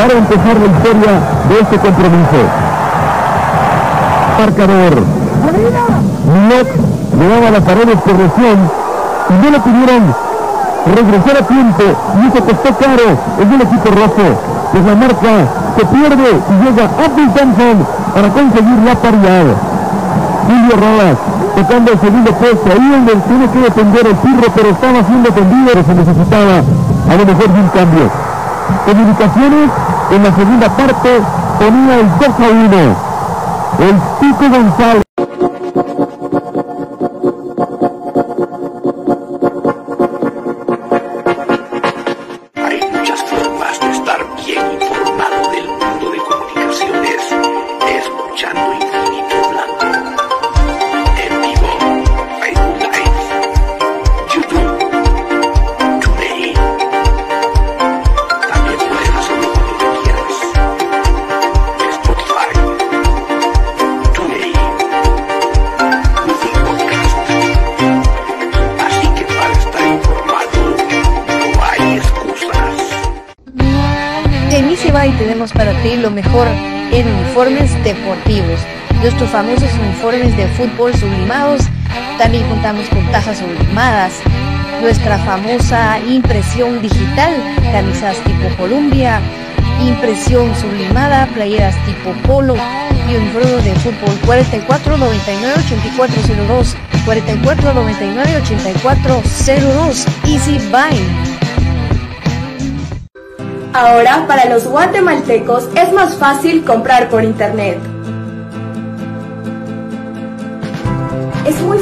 para empezar la historia de este compromiso. Marcador. Milok le daba la pared por lesión y no le pudieron regresar a tiempo y eso costó caro en el equipo rojo. Pues la marca se pierde y llega Abdul Thompson para conseguir la paridad. Julio Rodas tocando el segundo puesto, ahí donde tiene que defender el pirro, pero estaba siendo tendido, se necesitaba a lo mejor de un cambio. Comunicaciones en la segunda parte ponía el 2 a 1. El Pico González. Fútbol sublimados. También contamos con tazas sublimadas. Nuestra famosa impresión digital, camisas tipo Columbia, impresión sublimada, playeras tipo polo y uniformes de fútbol 44 99 8402 44 99 8402 Easy Buy. Ahora, para los guatemaltecos es más fácil comprar por internet.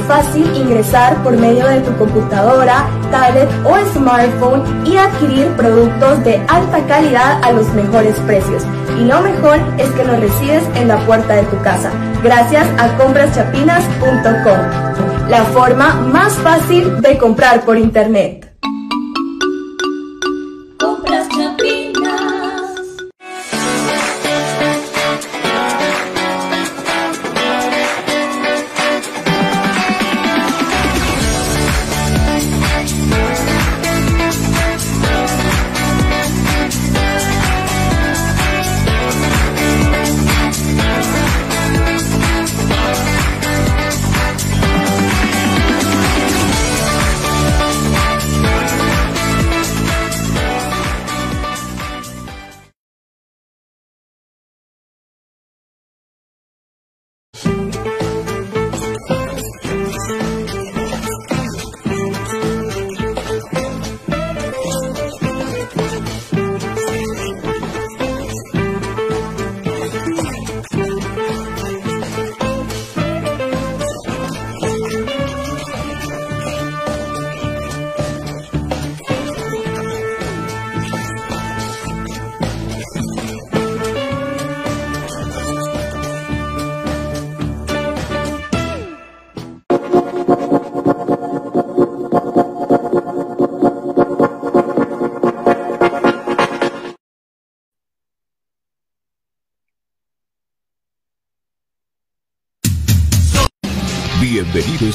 Fácil ingresar por medio de tu computadora, tablet o smartphone y adquirir productos de alta calidad a los mejores precios. Y lo mejor es que los recibes en la puerta de tu casa, gracias a compraschapinas.com, la forma más fácil de comprar por internet.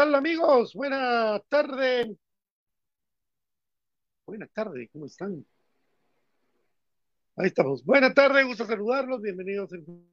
Tal amigos? Buena tarde. Buena tarde, ¿cómo están? Ahí estamos. Buena tarde, gusto saludarlos. Bienvenidos. en-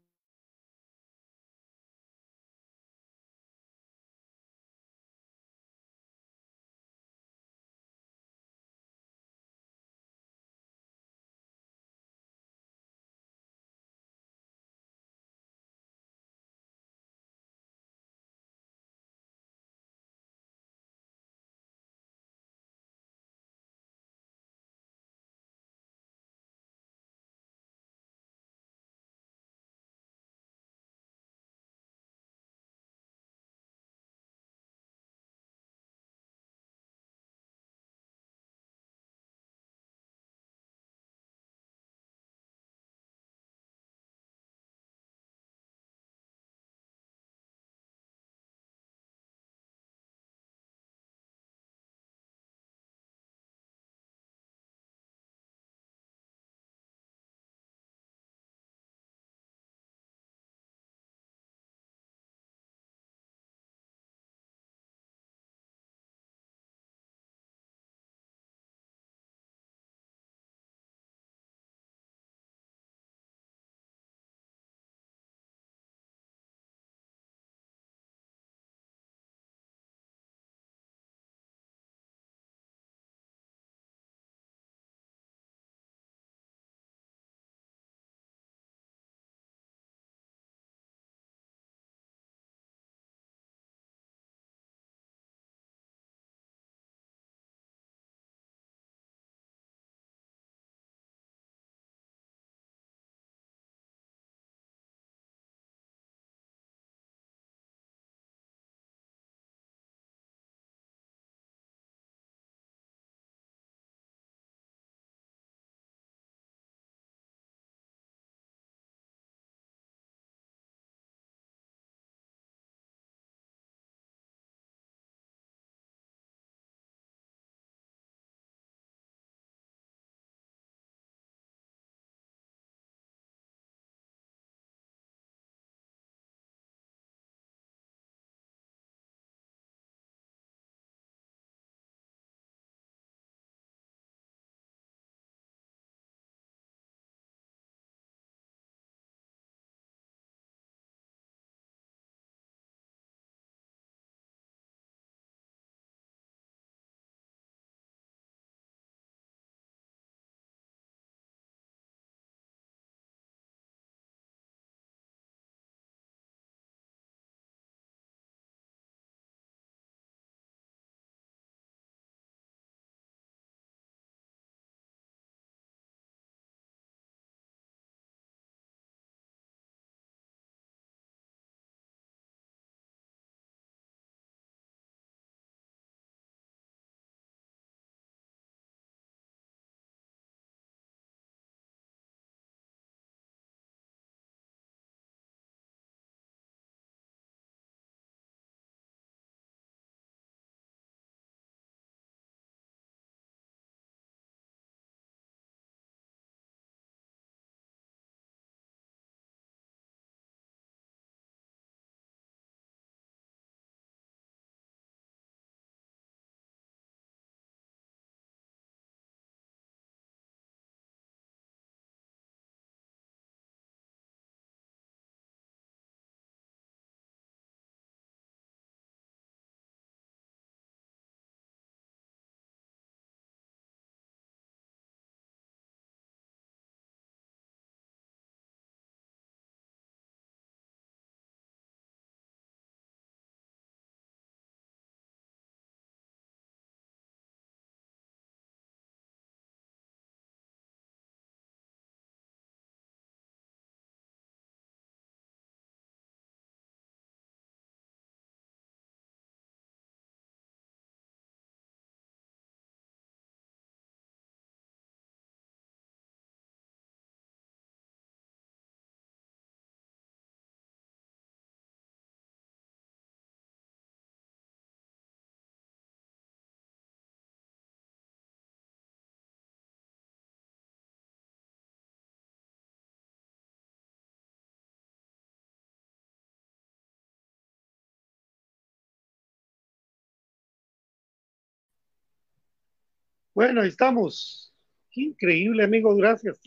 Bueno, ahí estamos. Increíble, amigos, gracias.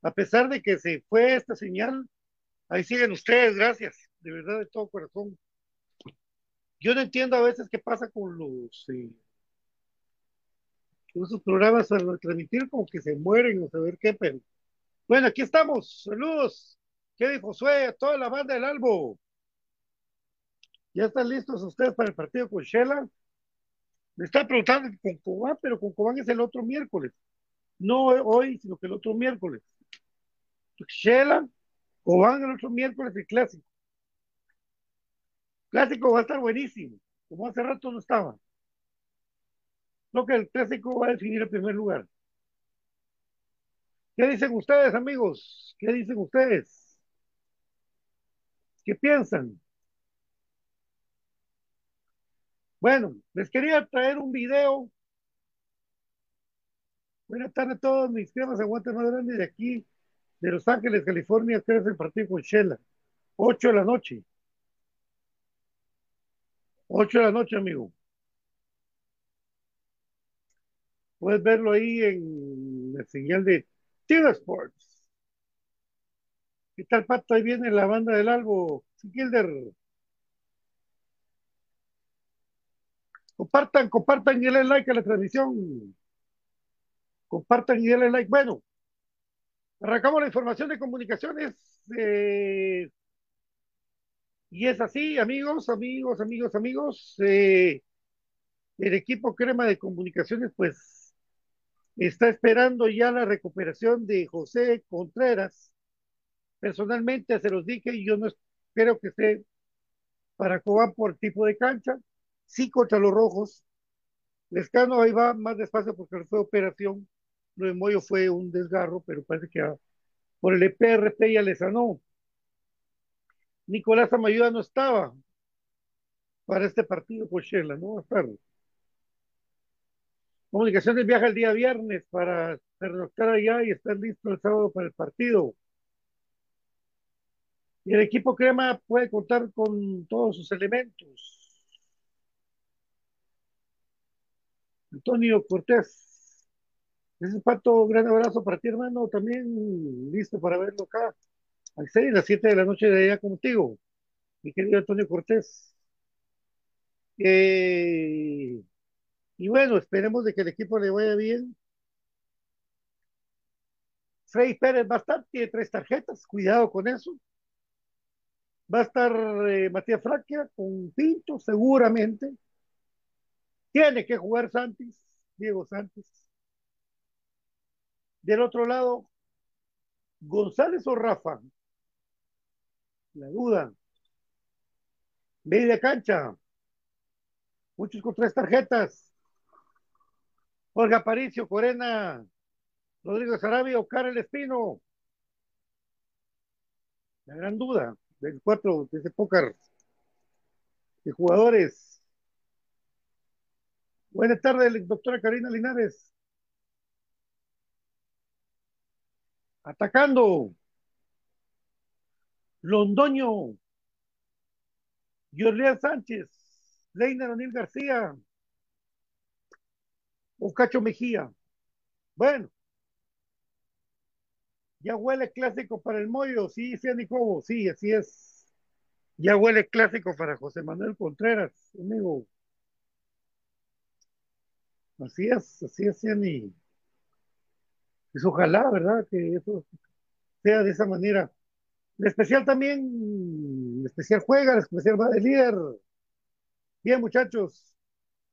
A pesar de que se fue esta señal, ahí siguen ustedes, gracias, de verdad, de todo corazón. Yo no entiendo a veces qué pasa con los eh, con esos programas al transmitir como que se mueren o saber qué, pero bueno, aquí estamos. Saludos. ¿Qué dijo Josué? A toda la banda del Albo. ¿Ya están listos ustedes para el partido con Shela? Me está preguntando con Cobán, pero con Cobán es el otro miércoles. No hoy, sino que el otro miércoles. Shela, Cobán el otro miércoles, el clásico. Clásico va a estar buenísimo, como hace rato no estaba. Lo que el clásico va a definir el primer lugar. ¿Qué dicen ustedes, amigos? ¿Qué dicen ustedes? ¿Qué piensan? Bueno, les quería traer un video. Buenas tardes a todos mis temas aguante más grande de aquí, de Los Ángeles, California. Este es el partido con Shela. 8 de la noche. 8 de la noche, amigo. Puedes verlo ahí en la señal de Tiro Sports. ¿Qué tal, Pato? Ahí viene la banda del Albo. Kilder. Compartan, compartan y denle like a la transmisión. Compartan y denle like. Bueno, arrancamos la información de comunicaciones. Eh, y es así, amigos, amigos, amigos, amigos. Eh, el equipo crema de comunicaciones, pues, está esperando ya la recuperación de José Contreras. Personalmente se los dije y yo no espero que esté para Cobán por tipo de cancha sí contra los rojos. Lescano ahí va más despacio porque fue operación. Lo de Moyo fue un desgarro, pero parece que por el EPRP ya le sanó. Nicolás Amayuda no estaba para este partido por Shela, no va a estar. Comunicaciones viaja el día viernes para pernoctar allá y estar listo el sábado para el partido. Y el equipo crema puede contar con todos sus elementos. Antonio Cortés. Ese pato, gran abrazo para ti, hermano. También listo para verlo acá. A las 6, las 7 de la noche de allá contigo, mi querido Antonio Cortés. Eh, y bueno, esperemos de que el equipo le vaya bien. Frey Pérez va a estar, tiene tres tarjetas, cuidado con eso. Va a estar eh, Matías Fraquia con Pinto, seguramente. Tiene que jugar Santis, Diego Santis. Del otro lado, González o Rafa. La duda. Media cancha. Muchos con tres tarjetas. Olga Aparicio, Corena, Rodrigo Sarabia o Karel Espino. La gran duda del cuatro, de ese póker de jugadores. Buenas tardes, doctora Karina Linares. Atacando. Londoño. Jorleán Sánchez. Leina Daniel García. Ocacho Mejía. Bueno. Ya huele clásico para el Moyo. Sí, sí, Nicobo. Sí, así es. Ya huele clásico para José Manuel Contreras, amigo. Así es, así es, y pues ojalá, ¿verdad? Que eso sea de esa manera. El especial también, el especial juega, el especial va de líder. Bien, muchachos.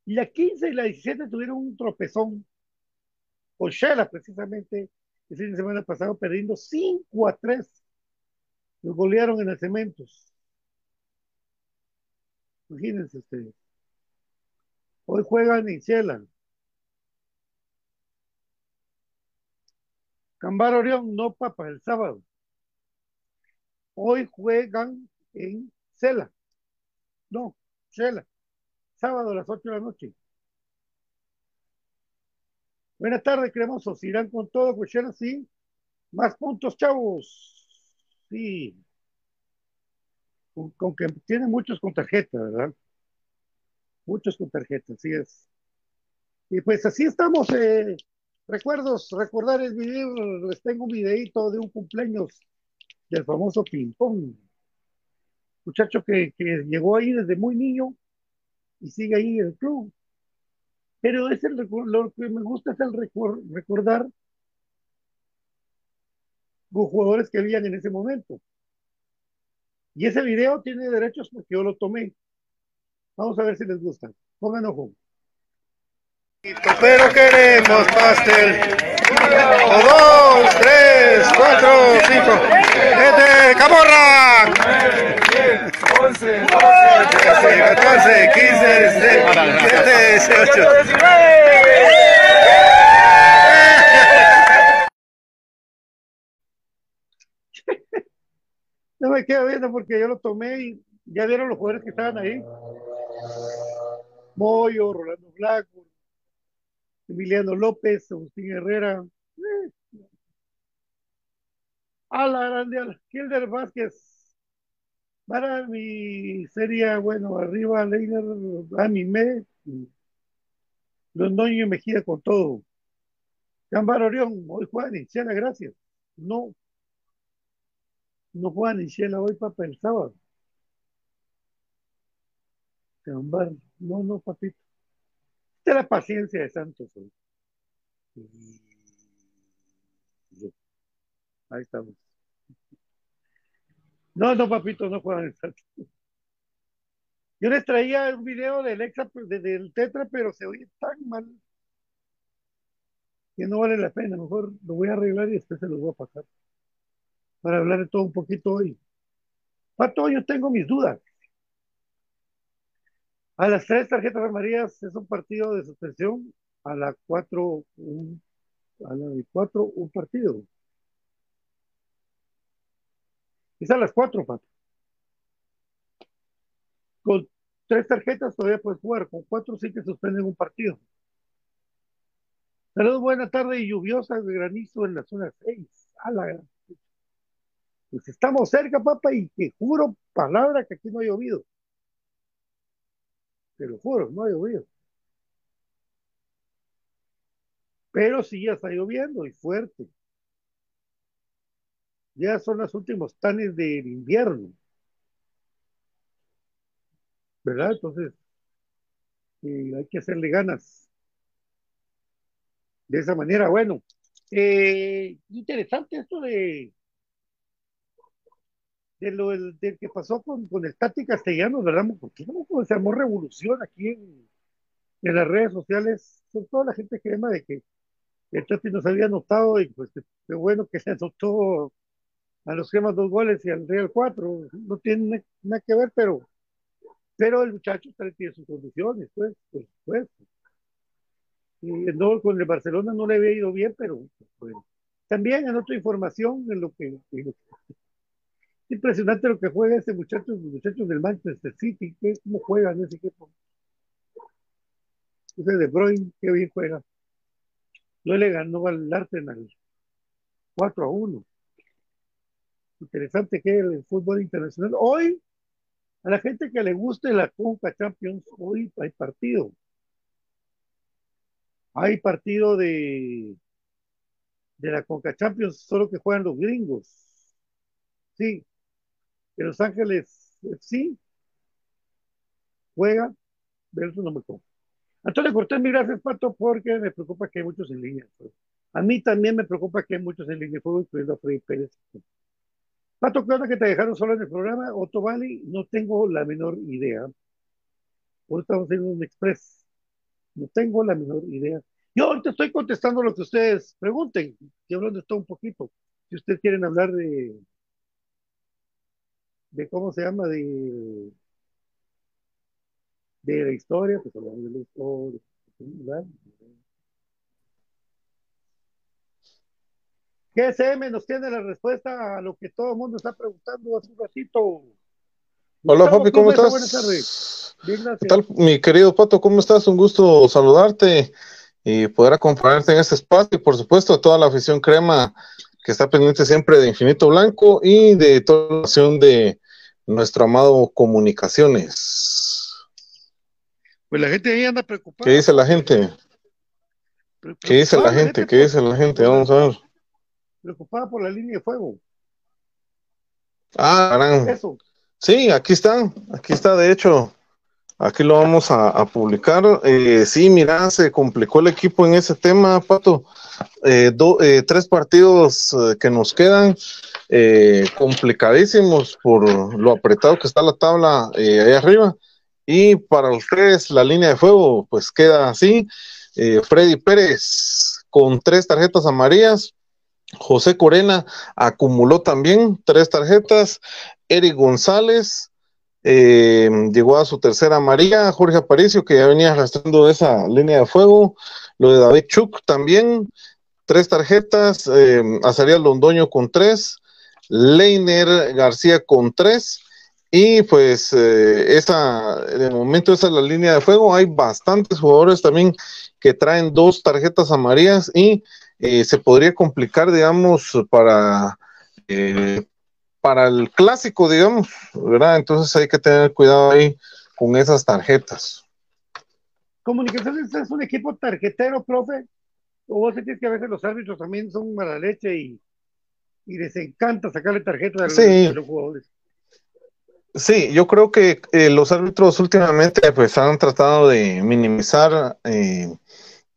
Y la 15 y la 17 tuvieron un tropezón con Shela, precisamente, el fin de semana pasado, perdiendo 5 a 3. Los golearon en el Cementos. Imagínense ustedes. Hoy juegan en Shela. Cambar Orión no papa el sábado. Hoy juegan en Cela. No, Cela. Sábado a las 8 de la noche. Buenas tardes, cremosos. Irán con todo, pues sí. Más puntos, chavos. Sí. Con, que tienen muchos con tarjeta, ¿verdad? Muchos con tarjeta, así es. Y pues así estamos. eh, recuerdos, recordar el video. Les tengo un videito de un cumpleaños del famoso ping pong. Muchacho que, llegó ahí desde muy niño y sigue ahí en el club. Pero es el, lo que me gusta es el recordar los jugadores que habían en ese momento. Y ese video tiene derechos porque yo lo tomé. Vamos a ver si les gusta. Pongan ojo. Pero queremos pastel. O dos, tres, cuatro, cinco. ¡Este, camorra! 11, 14, 15, 16, 17, 18. No me quedo viendo porque yo lo tomé y ya vieron los jugadores que estaban ahí. Moyo, Rolando Blanco, Emiliano López, Agustín Herrera. Eh. A la grande, a la- Vázquez. Para mi sería, bueno, arriba Leiner, a mi me, Londoño y Mejía con todo. Cámbar Orión, hoy juegan en gracias. No, no juegan en Chela hoy, papá, el sábado. Cámbar, no, no, papito. Es la paciencia de Santos hoy. Ahí estamos. No, no, papito, no juegan en Santos. Yo les traía un video del exa, de- del Tetra, pero se oye tan mal que no vale la pena. Mejor lo voy a arreglar y después se los voy a pasar. Para hablar de todo un poquito hoy. Pato, yo tengo mis dudas. A las tres tarjetas amarillas es un partido de suspensión. A la cuatro, un, a la cuatro, un partido. Es a las cuatro, Pato. Con tres tarjetas todavía puedes jugar. Con cuatro sí que suspenden un partido. Saludos, buena tarde y lluviosa de granizo en la zona 6. A la Pues estamos cerca, papá, y te juro, palabra, que aquí no ha llovido. Te lo no ha llovido. Pero sí ya está lloviendo y fuerte. Ya son los últimos tanes del invierno. ¿Verdad? Entonces, eh, hay que hacerle ganas. De esa manera, bueno. Eh, interesante esto de, de lo del, que pasó con, con el Tati Castellanos, ¿verdad? Porque se armó revolución aquí en, en las redes sociales, con toda la gente que ama de que el Tati nos había anotado y pues qué bueno que se anotó a los gemas dos goles y al Real cuatro, no tiene na- nada que ver, pero, pero el muchacho tiene sus condiciones, pues, por supuesto. No, con el Barcelona no le había ido bien, pero bueno. También en otra información, en en lo que- impresionante lo que juega ese muchacho, los muchachos del Manchester City, que cómo juegan ese equipo. Ese de Bruyne, qué bien juega. No le ganó al Arsenal 4 a 1. Interesante que el fútbol internacional. Hoy, a la gente que le guste la Conca Champions, hoy hay partido. Hay partido de, de la Conca Champions, solo que juegan los gringos. Sí, de Los Ángeles sí juega, de eso no me compro. Antonio Cortés, mi gracias, Pato, porque me preocupa que hay muchos en línea. pues. A mí también me preocupa que hay muchos en línea incluyendo a Freddy Pérez. Pato, ¿qué onda que te dejaron solo en el programa? Otto Valley, no tengo la menor idea. Estamos haciendo un express. No tengo la menor idea. Yo ahorita estoy contestando lo que ustedes pregunten. Estoy hablando todo un poquito. Si ustedes quieren hablar de, de cómo se llama, de, de la historia, pues hablamos de la historia. ¿verdad? GSM nos tiene la respuesta a lo que todo el mundo está preguntando hace un ratito. Hola papi, ¿cómo estás? Buenas tardes. Bien, ¿Qué tal, mi querido Pato? ¿Cómo estás? Un gusto saludarte y poder acompañarte en este espacio y por supuesto a toda la afición crema que está pendiente siempre de Infinito Blanco y de toda la acción de nuestro amado Comunicaciones. Pues la gente ahí anda preocupada. ¿Qué dice la gente? ¿Qué dice la gente? ¿Qué dice la gente? Vamos a ver. Preocupada por la línea de fuego. Ah. Eso. Sí, aquí está, aquí está, de hecho, aquí lo vamos a, a publicar. Eh, sí, mira, se complicó el equipo en ese tema, Pato. Eh, do- eh, tres partidos eh, que nos quedan eh, complicadísimos por lo apretado que está la tabla eh, ahí arriba. Y para ustedes, la línea de fuego, pues queda así. Eh, Freddy Pérez con tres tarjetas amarillas. José Corena acumuló también tres tarjetas. Eric González eh, llegó a su tercera amarilla. Jorge Aparicio, que ya venía arrastrando esa línea de fuego. Lo de David Chuk también. Tres tarjetas. Eh, Azariel Londoño con tres. Leiner García con tres. Y pues eh, esa, de momento esa es la línea de fuego. Hay bastantes jugadores también que traen dos tarjetas amarillas y eh, se podría complicar, digamos, para, eh, para el clásico, digamos, ¿verdad? Entonces hay que tener cuidado ahí con esas tarjetas. Comunicaciones es un equipo tarjetero, profe. O vos sentís que a veces los árbitros también son mala leche y, y les encanta sacarle tarjeta a los, Sí. a los jugadores. Sí, yo creo que eh, los árbitros últimamente pues han tratado de minimizar eh,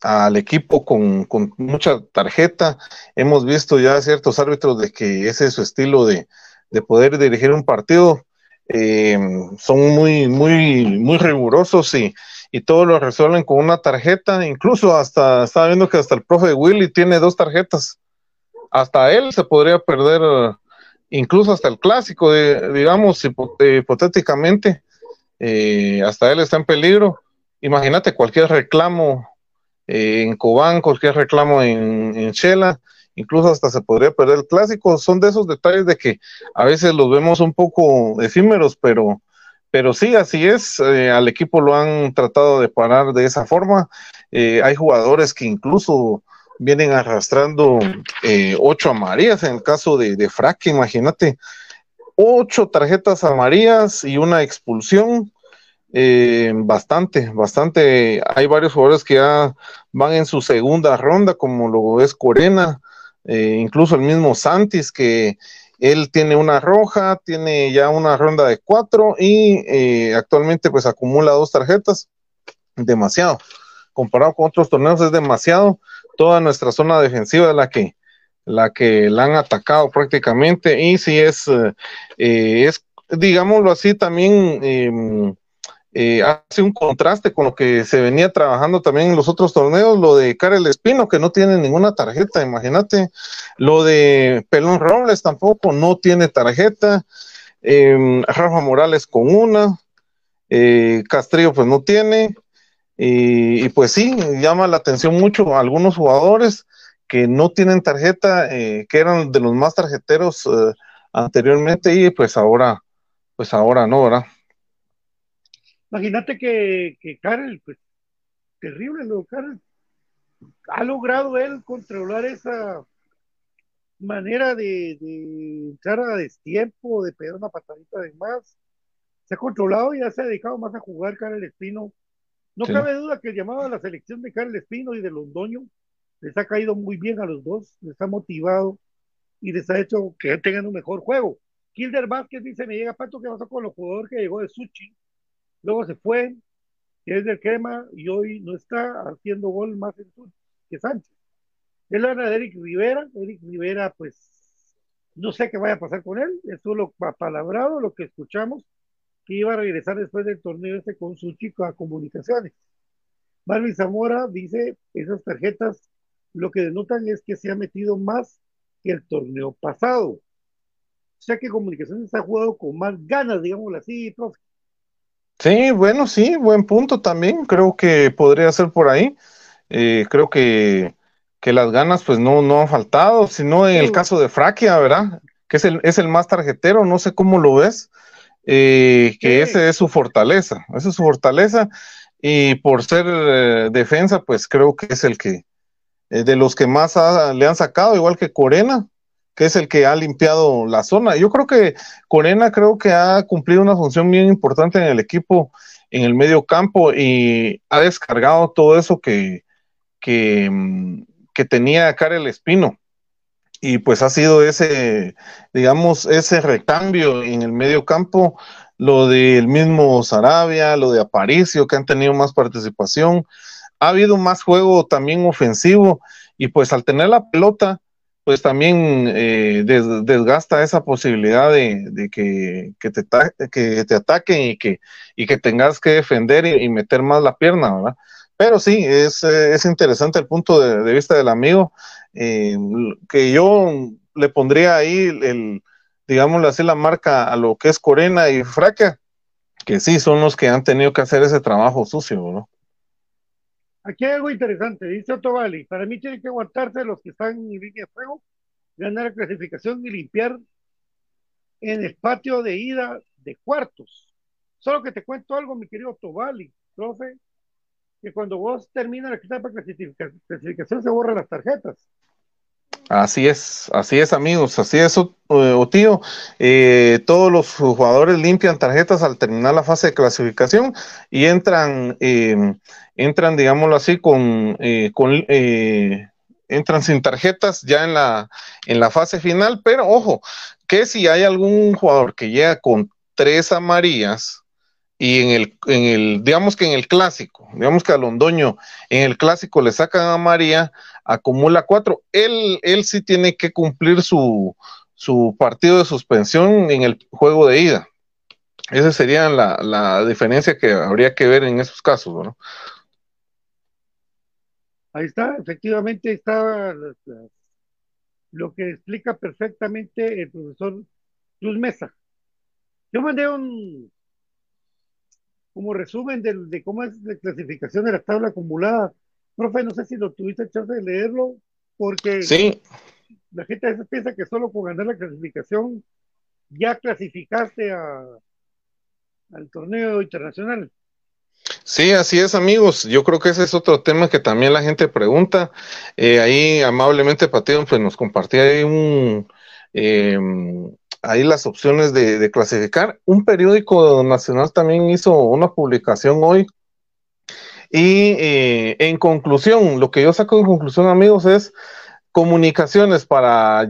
al equipo con, con mucha tarjeta. Hemos visto ya ciertos árbitros de que ese es su estilo de, de poder dirigir un partido. Eh, son muy, muy, muy rigurosos y, y todo lo resuelven con una tarjeta. Incluso hasta, estaba viendo que hasta el profe Willy tiene dos tarjetas. Hasta él se podría perder, incluso hasta el clásico, digamos, eh, hipotéticamente, eh, hasta él está en peligro. Imagínate cualquier reclamo eh, en Cobán, cualquier reclamo en, Shela, incluso hasta se podría perder el clásico. Son de esos detalles de que a veces los vemos un poco efímeros, pero, pero sí, así es. al equipo lo han tratado de parar de esa forma. Hay jugadores que incluso vienen arrastrando eh, ocho amarillas en el caso de, de Fraque, imagínate. Ocho tarjetas amarillas y una expulsión. Eh, bastante, bastante. Hay varios jugadores que ya van en su segunda ronda, como lo es Corena, eh, incluso el mismo Santis, que él tiene una roja, tiene ya una ronda de cuatro y eh, actualmente pues acumula dos tarjetas. Demasiado. Comparado con otros torneos es demasiado. Toda nuestra zona defensiva la que la que la han atacado prácticamente. Y si es, eh, es digámoslo así, también eh, eh, hace un contraste con lo que se venía trabajando también en los otros torneos, lo de Karel Espino, que no tiene ninguna tarjeta, imagínate, lo de Pelón Robles tampoco, no tiene tarjeta, eh, Rafa Morales con una, eh, Castrillo pues no tiene, y, pues sí, llama la atención mucho a algunos jugadores que no tienen tarjeta, eh, que eran de los más tarjeteros eh, anteriormente y pues ahora, pues ahora no, ¿verdad? Imagínate que, que Karel, pues, terrible lo Karel. Ha logrado él controlar esa manera de, de entrar a destiempo, de pegar una patadita de más. Se ha controlado y ya se ha dedicado más a jugar Karel Espino. No Sí. cabe duda que el llamado a la selección de Karel Espino y de Londoño les ha caído muy bien a los dos, les ha motivado y les ha hecho que tengan un mejor juego. Kilder Vázquez dice, me llega pato que pasó con los jugadores que llegó de Suchi, luego se fue, que es del crema y hoy no está haciendo gol más en Suchi que Sánchez. Él habla de Eric Rivera, Eric Rivera pues no sé qué vaya a pasar con él, es solo apalabrado lo que escuchamos, que iba a regresar después del torneo este con su chico a comunicaciones. Marvin Zamora dice, esas tarjetas lo que denotan es que se ha metido más que el torneo pasado. O sea que Comunicaciones ha jugado con más ganas, digámoslo así, profe. Sí, bueno, sí, buen punto también. Creo que podría ser por ahí. Eh, creo que, que las ganas pues no, no han faltado, sino en el caso de Fraquia, ¿verdad? Que es el, es el más tarjetero, no sé cómo lo ves, eh, que Sí. ese es su fortaleza, esa es su fortaleza. Y por ser eh, defensa, pues creo que es el que, eh, de los que más ha- le han sacado, igual que Corena, que es el que ha limpiado la zona. Yo creo que Corena creo que ha cumplido una función bien importante en el equipo, en el medio campo, y ha descargado todo eso que, que, mm, que tenía Karel Espino. Y pues ha sido ese, digamos, ese recambio en el medio campo, lo del mismo Sarabia, lo de Aparicio, que han tenido más participación. Ha habido más juego también ofensivo y pues al tener la pelota, pues también eh, desgasta esa posibilidad de, que, te, que te ataquen y que, y que tengas que defender y, meter más la pierna, ¿verdad? Pero sí, es, es interesante el punto de, vista del amigo, eh, que yo le pondría ahí, el, digámoslo así, la marca a lo que es Corena y Fraca, que sí, son los que han tenido que hacer ese trabajo sucio, ¿no? Aquí hay algo interesante, dice Otto. Para mí tienen que aguantarse los que están en línea de fuego, ganar la clasificación y limpiar en el patio de ida de cuartos. Solo que te cuento algo, mi querido Otto Valley, profe, que cuando vos terminas la etapa de clasificación se borran las tarjetas. Así es, así es amigos, así es, o, tío. Eh, todos los jugadores limpian tarjetas al terminar la fase de clasificación y entran, eh, entran, digámoslo así, con, eh, con entran sin tarjetas ya en la, en la fase final, pero ojo, que si hay algún jugador que llega con tres amarillas, y en el, en el, digamos que en el clásico, digamos que a Londoño en el clásico le sacan a María, acumula cuatro, él, él sí tiene que cumplir su, su partido de suspensión en el juego de ida. Esa sería la, la diferencia que habría que ver en esos casos, ¿no? Ahí está, efectivamente está lo que explica perfectamente el profesor Luz Mesa. Yo mandé un, como resumen de, cómo es la clasificación de la tabla acumulada. Profe, no sé si lo tuviste chance de leerlo, porque sí. la gente a veces piensa que solo con ganar la clasificación ya clasificaste a, al torneo internacional. Sí, así es, amigos. Yo creo que ese es otro tema que también la gente pregunta. Eh, ahí amablemente Pateo pues nos compartía ahí un eh, ahí las opciones de, clasificar. Un periódico nacional también hizo una publicación hoy. Y eh, en conclusión, lo que yo saco en conclusión, amigos, es comunicaciones para,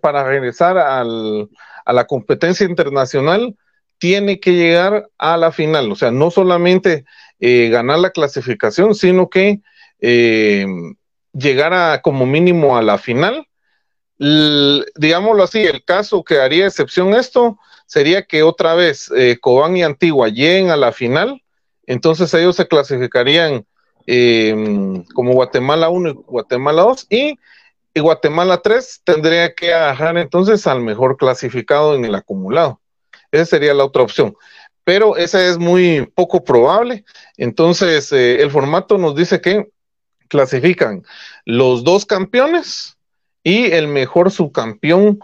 para regresar al, a la competencia internacional tiene que llegar a la final. O sea, no solamente eh, ganar la clasificación, sino que eh, llegar a como mínimo a la final digámoslo así, el caso que haría excepción esto sería que otra vez eh, Cobán y Antigua lleguen a la final, entonces ellos se clasificarían em, como Guatemala 1 y Guatemala 2 y, Guatemala 3 tendría que agarrar entonces al mejor clasificado en el acumulado. Esa sería la otra opción. Pero esa es muy poco probable. Entonces, eh, el formato nos dice que clasifican los dos campeones, y el mejor subcampeón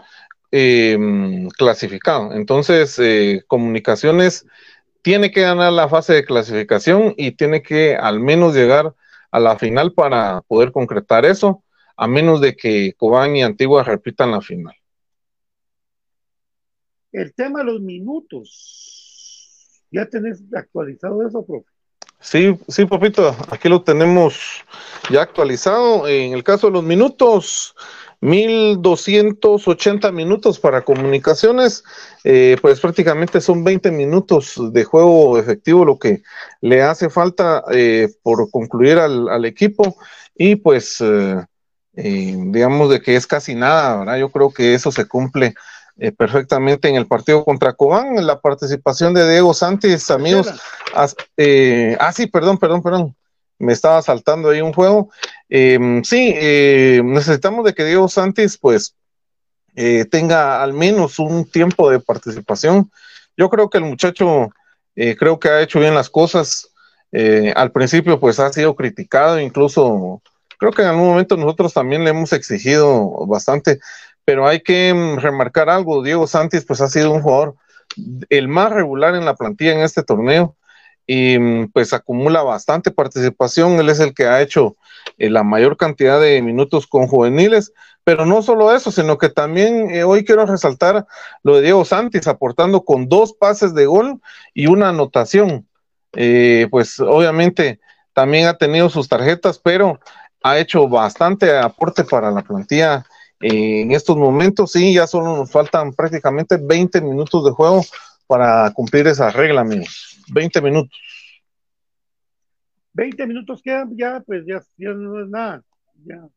em, clasificado. Entonces, eh, Comunicaciones tiene que ganar la fase de clasificación y tiene que al menos llegar a la final para poder concretar eso, a menos de que Cobán y Antigua repitan la final. El tema de los minutos, ¿ya tenés actualizado eso, profe? Sí, sí, papito, aquí lo tenemos ya actualizado. En el caso de los minutos, 1280 minutos para comunicaciones, eh, pues prácticamente son 20 minutos de juego efectivo lo que le hace falta eh, por concluir al, equipo y pues eh, digamos de que es casi nada, ¿verdad? Yo creo que eso se cumple perfectamente en el partido contra Cobán, la participación de Diego Santis, amigos. ah, sí, perdón, perdón, perdón me estaba saltando ahí un juego. Em, sí, eh, necesitamos de que Diego Santis pues eh, tenga al menos un tiempo de participación. Yo creo que el muchacho eh, creo que ha hecho bien las cosas. al principio pues ha sido criticado, incluso creo que en algún momento nosotros también le hemos exigido bastante, pero hay que mm, remarcar algo. Diego Santis pues ha sido un jugador el más regular en la plantilla en este torneo y mm, pues acumula bastante participación. Él es el que ha hecho eh, la mayor cantidad de minutos con juveniles, pero no solo eso, sino que también eh, hoy quiero resaltar lo de Diego Santis, aportando con dos pases de gol y una anotación. Eh, pues obviamente también ha tenido sus tarjetas, pero ha hecho bastante aporte para la plantilla eh, en estos momentos. Sí, ya solo nos faltan prácticamente 20 minutos de juego para cumplir esa regla, amigos. 20 minutos. 20 minutos quedan, ya, pues ya, ya no es nada. Ya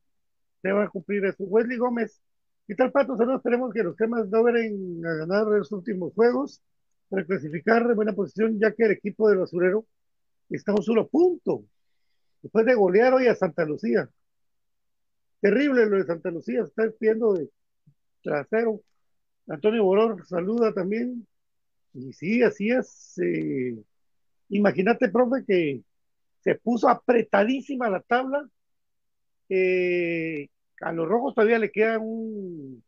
se va a cumplir eso. Wesley Gómez, ¿qué tal, Pato? Saludos, esperemos que los temas logren ganar los últimos juegos para clasificar en buena posición, ya que el equipo del basurero está a un solo punto. Después de golear hoy a Santa Lucía. Terrible lo de Santa Lucía, está despidiendo de trasero. Antonio Boror saluda también. Y sí, así es. eh, imagínate, profe, que se puso apretadísima la tabla. Eh, a los rojos todavía le queda un,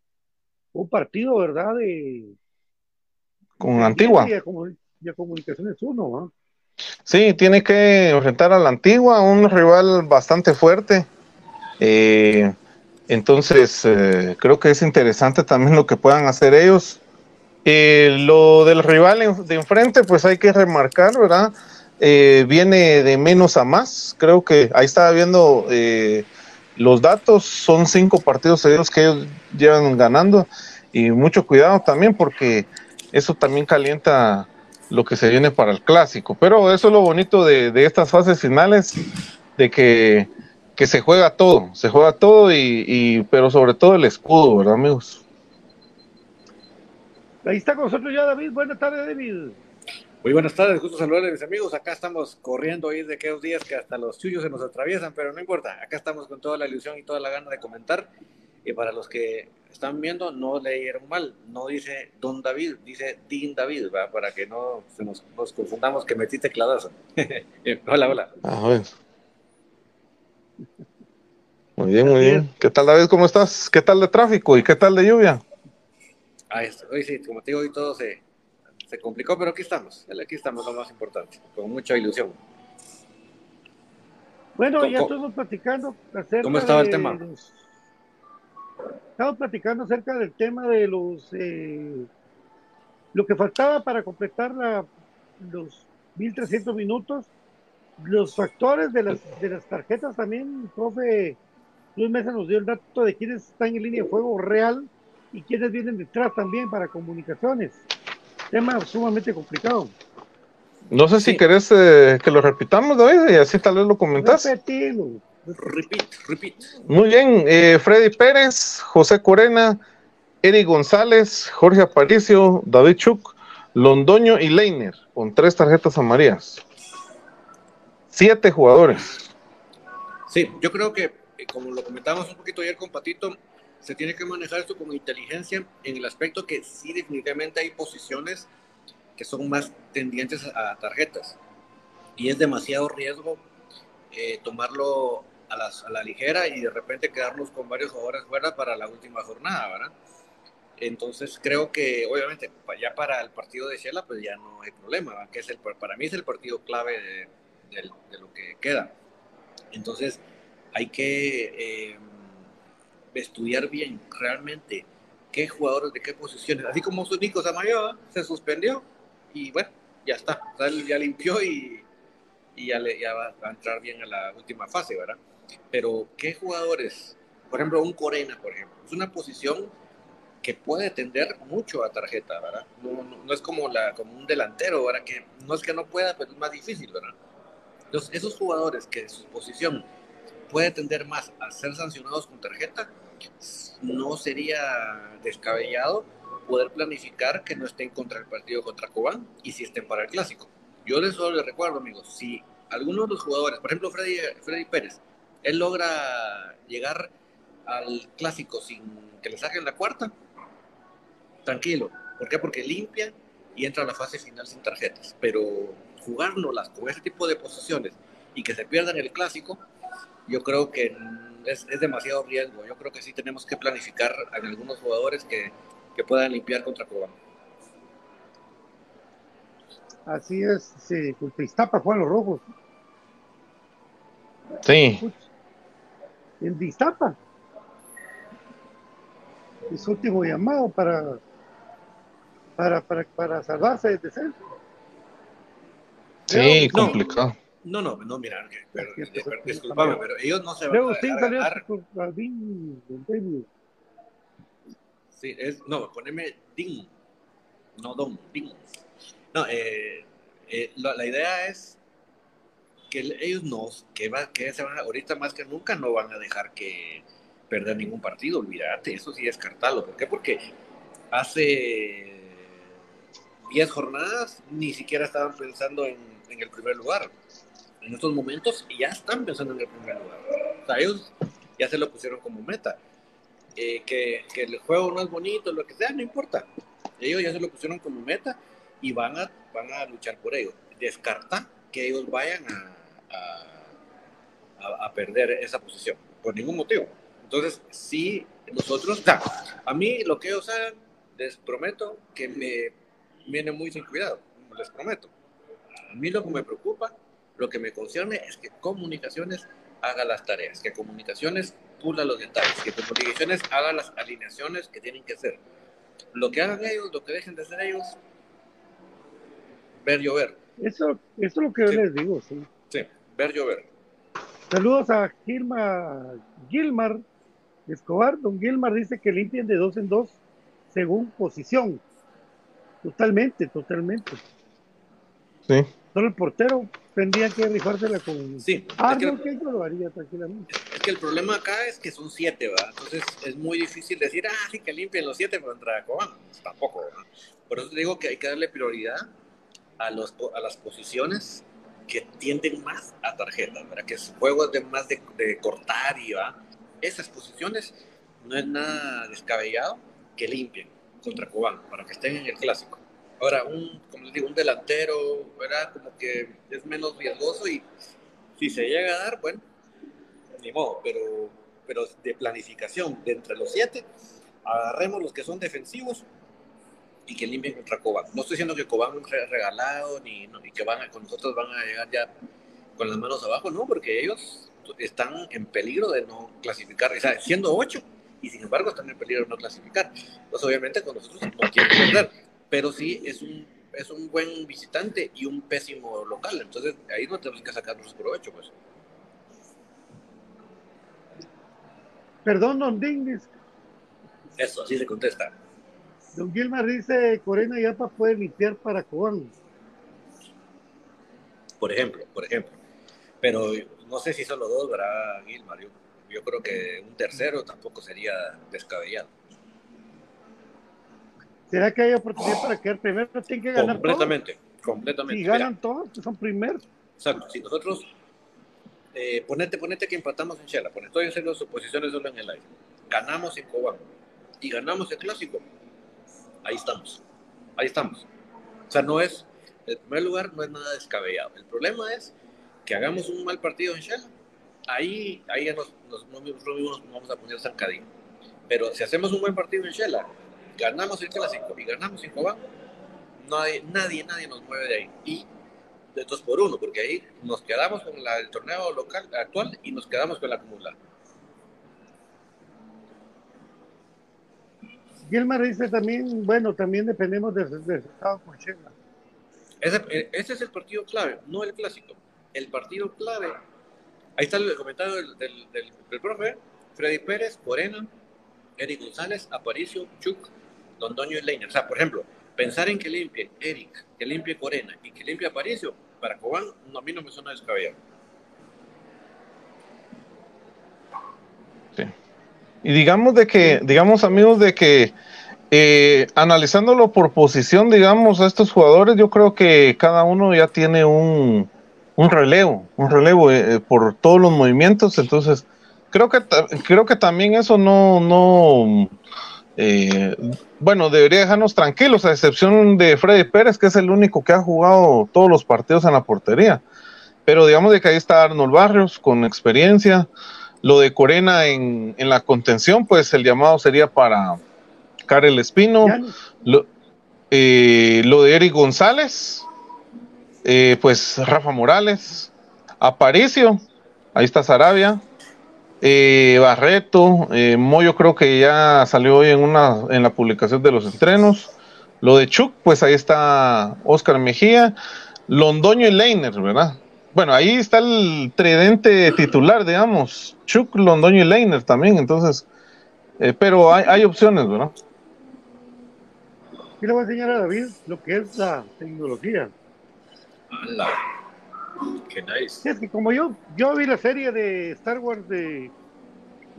un partido, ¿verdad? De, Con Antigua. Y y a Comunicaciones 1, ¿ah? Sí, tiene que enfrentar a la Antigua, un rival bastante fuerte. Eh, entonces, creo que es interesante también lo que puedan hacer ellos. Eh, lo del rival de enfrente, pues hay que remarcar, ¿verdad? Eh, viene de menos a más. Creo que ahí estaba viendo eh, los datos, son cinco partidos seguidos que ellos llevan ganando. Y mucho cuidado también, porque eso también calienta lo que se viene para el clásico. Pero eso es lo bonito de, estas fases finales, de que, se juega todo, se juega todo, y- pero sobre todo el escudo, ¿verdad, amigos? Ahí está con nosotros ya David. Buenas tardes, David. Muy buenas tardes, gusto saludarles mis amigos. Acá estamos corriendo ahí de aquellos días que hasta los chuyos se nos atraviesan, pero no importa. Acá estamos con toda la ilusión y toda la gana de comentar. Y para los que están viendo, no leyeron mal. No dice Don David, dice Din David, ¿va? para que no se nos, nos confundamos que metí tecladazo. hola, hola. A ver. Muy bien, muy bien. ¿Qué tal, David? ¿Cómo estás? ¿Qué tal de tráfico y qué tal de lluvia? Ah, es- hoy sí, como te digo, hoy todo se, se complicó, pero aquí estamos. Aquí estamos, lo más importante, con mucha ilusión. Bueno, ¿Cómo- ya estamos platicando acerca cómo estaba el de tema? los- Estamos platicando acerca del tema de los eh, lo que faltaba para completar la, los 1300 minutos, los factores de las, de las tarjetas también, profe Luis Mesa nos dio el dato de quiénes están en línea de fuego real y quiénes vienen detrás también para comunicaciones. Tema sumamente complicado. No sé si Sí. querés eh, que lo repitamos, David, y así tal vez lo comentás. Repetilo. Repeat, repeat. Muy bien, eh, Freddy Pérez, José Corena, Eric González, Jorge Aparicio, David Chuk, Londoño y Leiner, con tres tarjetas amarillas. Siete jugadores. Sí, yo creo que, eh, como lo comentamos un poquito ayer con Patito, se tiene que manejar esto con inteligencia en el aspecto que sí definitivamente hay posiciones que son más tendientes a tarjetas y es demasiado riesgo eh, tomarlo a, la ligera y de repente quedarnos con varios jugadores fuera para la última jornada, ¿verdad? Entonces creo que obviamente ya para el partido de Shela pues ya no hay problema, ¿verdad? que es el, para mí es el partido clave de lo que queda. Entonces hay que eh, estudiar bien realmente qué jugadores de qué posiciones, así como su Nico Samayoa se suspendió y bueno, ya está, ya limpió y, y ya, le- ya va a entrar bien a la última fase, ¿verdad? Pero qué jugadores, por ejemplo, un Corena, por ejemplo, es una posición que puede tender mucho a tarjeta, ¿verdad? No, no, no es como, la, como un delantero, ¿verdad? Que no es que no pueda, pero es más difícil, ¿verdad? Entonces, esos jugadores que su posición puede tender más a ser sancionados con tarjeta, no sería descabellado poder planificar que no estén contra el partido contra Cobán y si estén para el clásico. Yo les solo les recuerdo, amigos, si alguno de los jugadores, por ejemplo Freddy, Freddy Pérez, él logra llegar al clásico sin que le saquen la cuarta, tranquilo. ¿Por qué? Porque limpia y entra a la fase final sin tarjetas. Pero jugárnoslas con ese tipo de posiciones y que se pierdan el clásico, yo creo que es, es demasiado riesgo. Yo creo que sí tenemos que planificar en algunos jugadores que, que puedan limpiar contra Cobán. Así es, sí, contra Iztapa juegan los rojos. Sí, En Distapa. Es último llamado para, para, para, para salvarse del descenso. sí, No. complicado. No, no, no, mira, que- pero, pues, disculpame, pero ellos no se van Luego a dejar con Jardín. Sí, es, no, poneme Ding, no Don, Ding. No, eh, eh, la, la idea es que el- ellos no, que, va, que se van a- ahorita más que nunca no van a dejar que perder ningún partido, olvídate, eso sí descartarlo. ¿Por qué? Porque hace 10 jornadas ni siquiera estaban pensando en, en el primer lugar. En estos momentos ya están pensando en el primer lugar. O sea, ellos ya se lo pusieron como meta. Eh, que, que el juego no es bonito, lo que sea, no importa. Ellos ya se lo pusieron como meta y van a, van a luchar por ello. Descarta que ellos vayan a, a, a- perder esa posición, por ningún motivo. Entonces, sí, nosotros, sea, a mí lo que ellos hagan, les prometo que me viene muy sin cuidado, les prometo. A mí lo que me preocupa, lo que me concierne es que comunicaciones haga las tareas, que comunicaciones pula los detalles, que comunicaciones haga las alineaciones que tienen que hacer. Lo que hagan ellos, lo que dejen de hacer ellos, ver llover. Eso, eso es lo que yo les digo, sí. Sí, ver llover. Saludos a Gilma, Gilmar Escobar. Don Gilmar dice que limpien de dos en dos según posición. Totalmente, totalmente. Sí. Solo el portero tendría que rifársela con Sí, es que, Arnold, que yo lo haría tranquilamente. es que el problema acá es que son siete, ¿verdad? Entonces es muy difícil decir, ah, sí, que limpien los siete contra Cobán. Pues tampoco, ¿verdad? Por eso te digo que hay que darle prioridad a, los, a las posiciones que tienden más a tarjetas, ¿verdad? Que es juegos de más de, de cortar y va. Esas posiciones no es nada descabellado que limpien contra Cobán para que estén en el clásico. Ahora, un, como les digo, un delantero, ¿verdad? Como que es menos riesgoso y si se llega a dar, bueno, ni modo, pero, pero de planificación de entre los siete, agarremos los que son defensivos y que limpien contra Cobán. No estoy diciendo que Cobán es re- regalado ni, no, ni que van a, con nosotros van a llegar ya con las manos abajo, no, porque ellos están en peligro de no clasificar, o sea, siendo ocho y sin embargo están en peligro de no clasificar. Entonces, obviamente, con nosotros no quieren perder, pero sí es un, es un buen visitante y un pésimo local. Entonces, ahí no tenemos que sacar nuestro provecho, pues. Perdón, don Dingis. Eso, así se contesta. Don Gilmar dice, Corena y APA puede limpiar para Cobán. por ejemplo, por ejemplo. Pero no sé si solo dos, ¿verdad, Gilmar? Yo, yo creo que un tercero tampoco sería descabellado. ¿Será que hay oportunidad para quedar primero? Tienen que ganar Completamente, todos. completamente. Si Mira, ganan todos, pues son primeros. exacto, si nosotros, eh, ponete, ponete que empatamos en Chela, ponete, estoy haciendo suposiciones solo en el aire. Ganamos en Cobán y ganamos el clásico. Ahí estamos, ahí estamos. O sea, no es, el primer lugar no es nada descabellado. El problema es que hagamos un mal partido en Shell. Ahí, ahí nos, nos, mismos nos vamos a poner zancadín. Pero si hacemos un buen partido en Shell, ganamos el clásico y ganamos en Cobán, nadie, nadie, nadie nos mueve de ahí. Y de dos por uno, porque ahí nos quedamos con la- el torneo local actual y nos quedamos con la acumulada. Gilmar dice también, bueno, también dependemos del resultado con Chela. Ese, eh, ese es el partido clave, no el clásico. El partido clave. Ahí está el comentario del, del, del- del profe. Freddy Pérez, Corena, Eric González, Aparicio, Chuk, Londoño y Leiner. O sea, por ejemplo, pensar en que limpie Eric, que limpie Corena y que limpie Aparicio, para Cobán, a mí no me suena descabellado. Y digamos de que, digamos amigos, de que eh, analizándolo por posición, digamos, a estos jugadores, yo creo que cada uno ya tiene un, un relevo, un relevo eh, por todos los movimientos, entonces creo que creo que también eso no, no eh, bueno, debería dejarnos tranquilos, a excepción de Freddy Pérez, que es el único que ha jugado todos los partidos en la portería. Pero digamos de que ahí está Arnold Barrios con experiencia. Lo de Corena en, en la contención, pues el llamado sería para Karel Espino. Lo, eh, lo de Eric González, eh, pues Rafa Morales, Aparicio, ahí está Sarabia, eh, Barreto, eh, Moyo creo que ya salió hoy en una en la publicación de los estrenos. Lo de Chuck, pues ahí está Oscar Mejía, Londoño y Leiner, ¿verdad? bueno, ahí está el tridente titular, digamos, Chuck, Londoño y Leiner también, entonces, eh, pero hay, hay opciones, ¿verdad? Y le voy a enseñar a David lo que es la tecnología. ¡Hala! ¡Qué nice! Sí, es que como yo, yo vi la serie de Star Wars de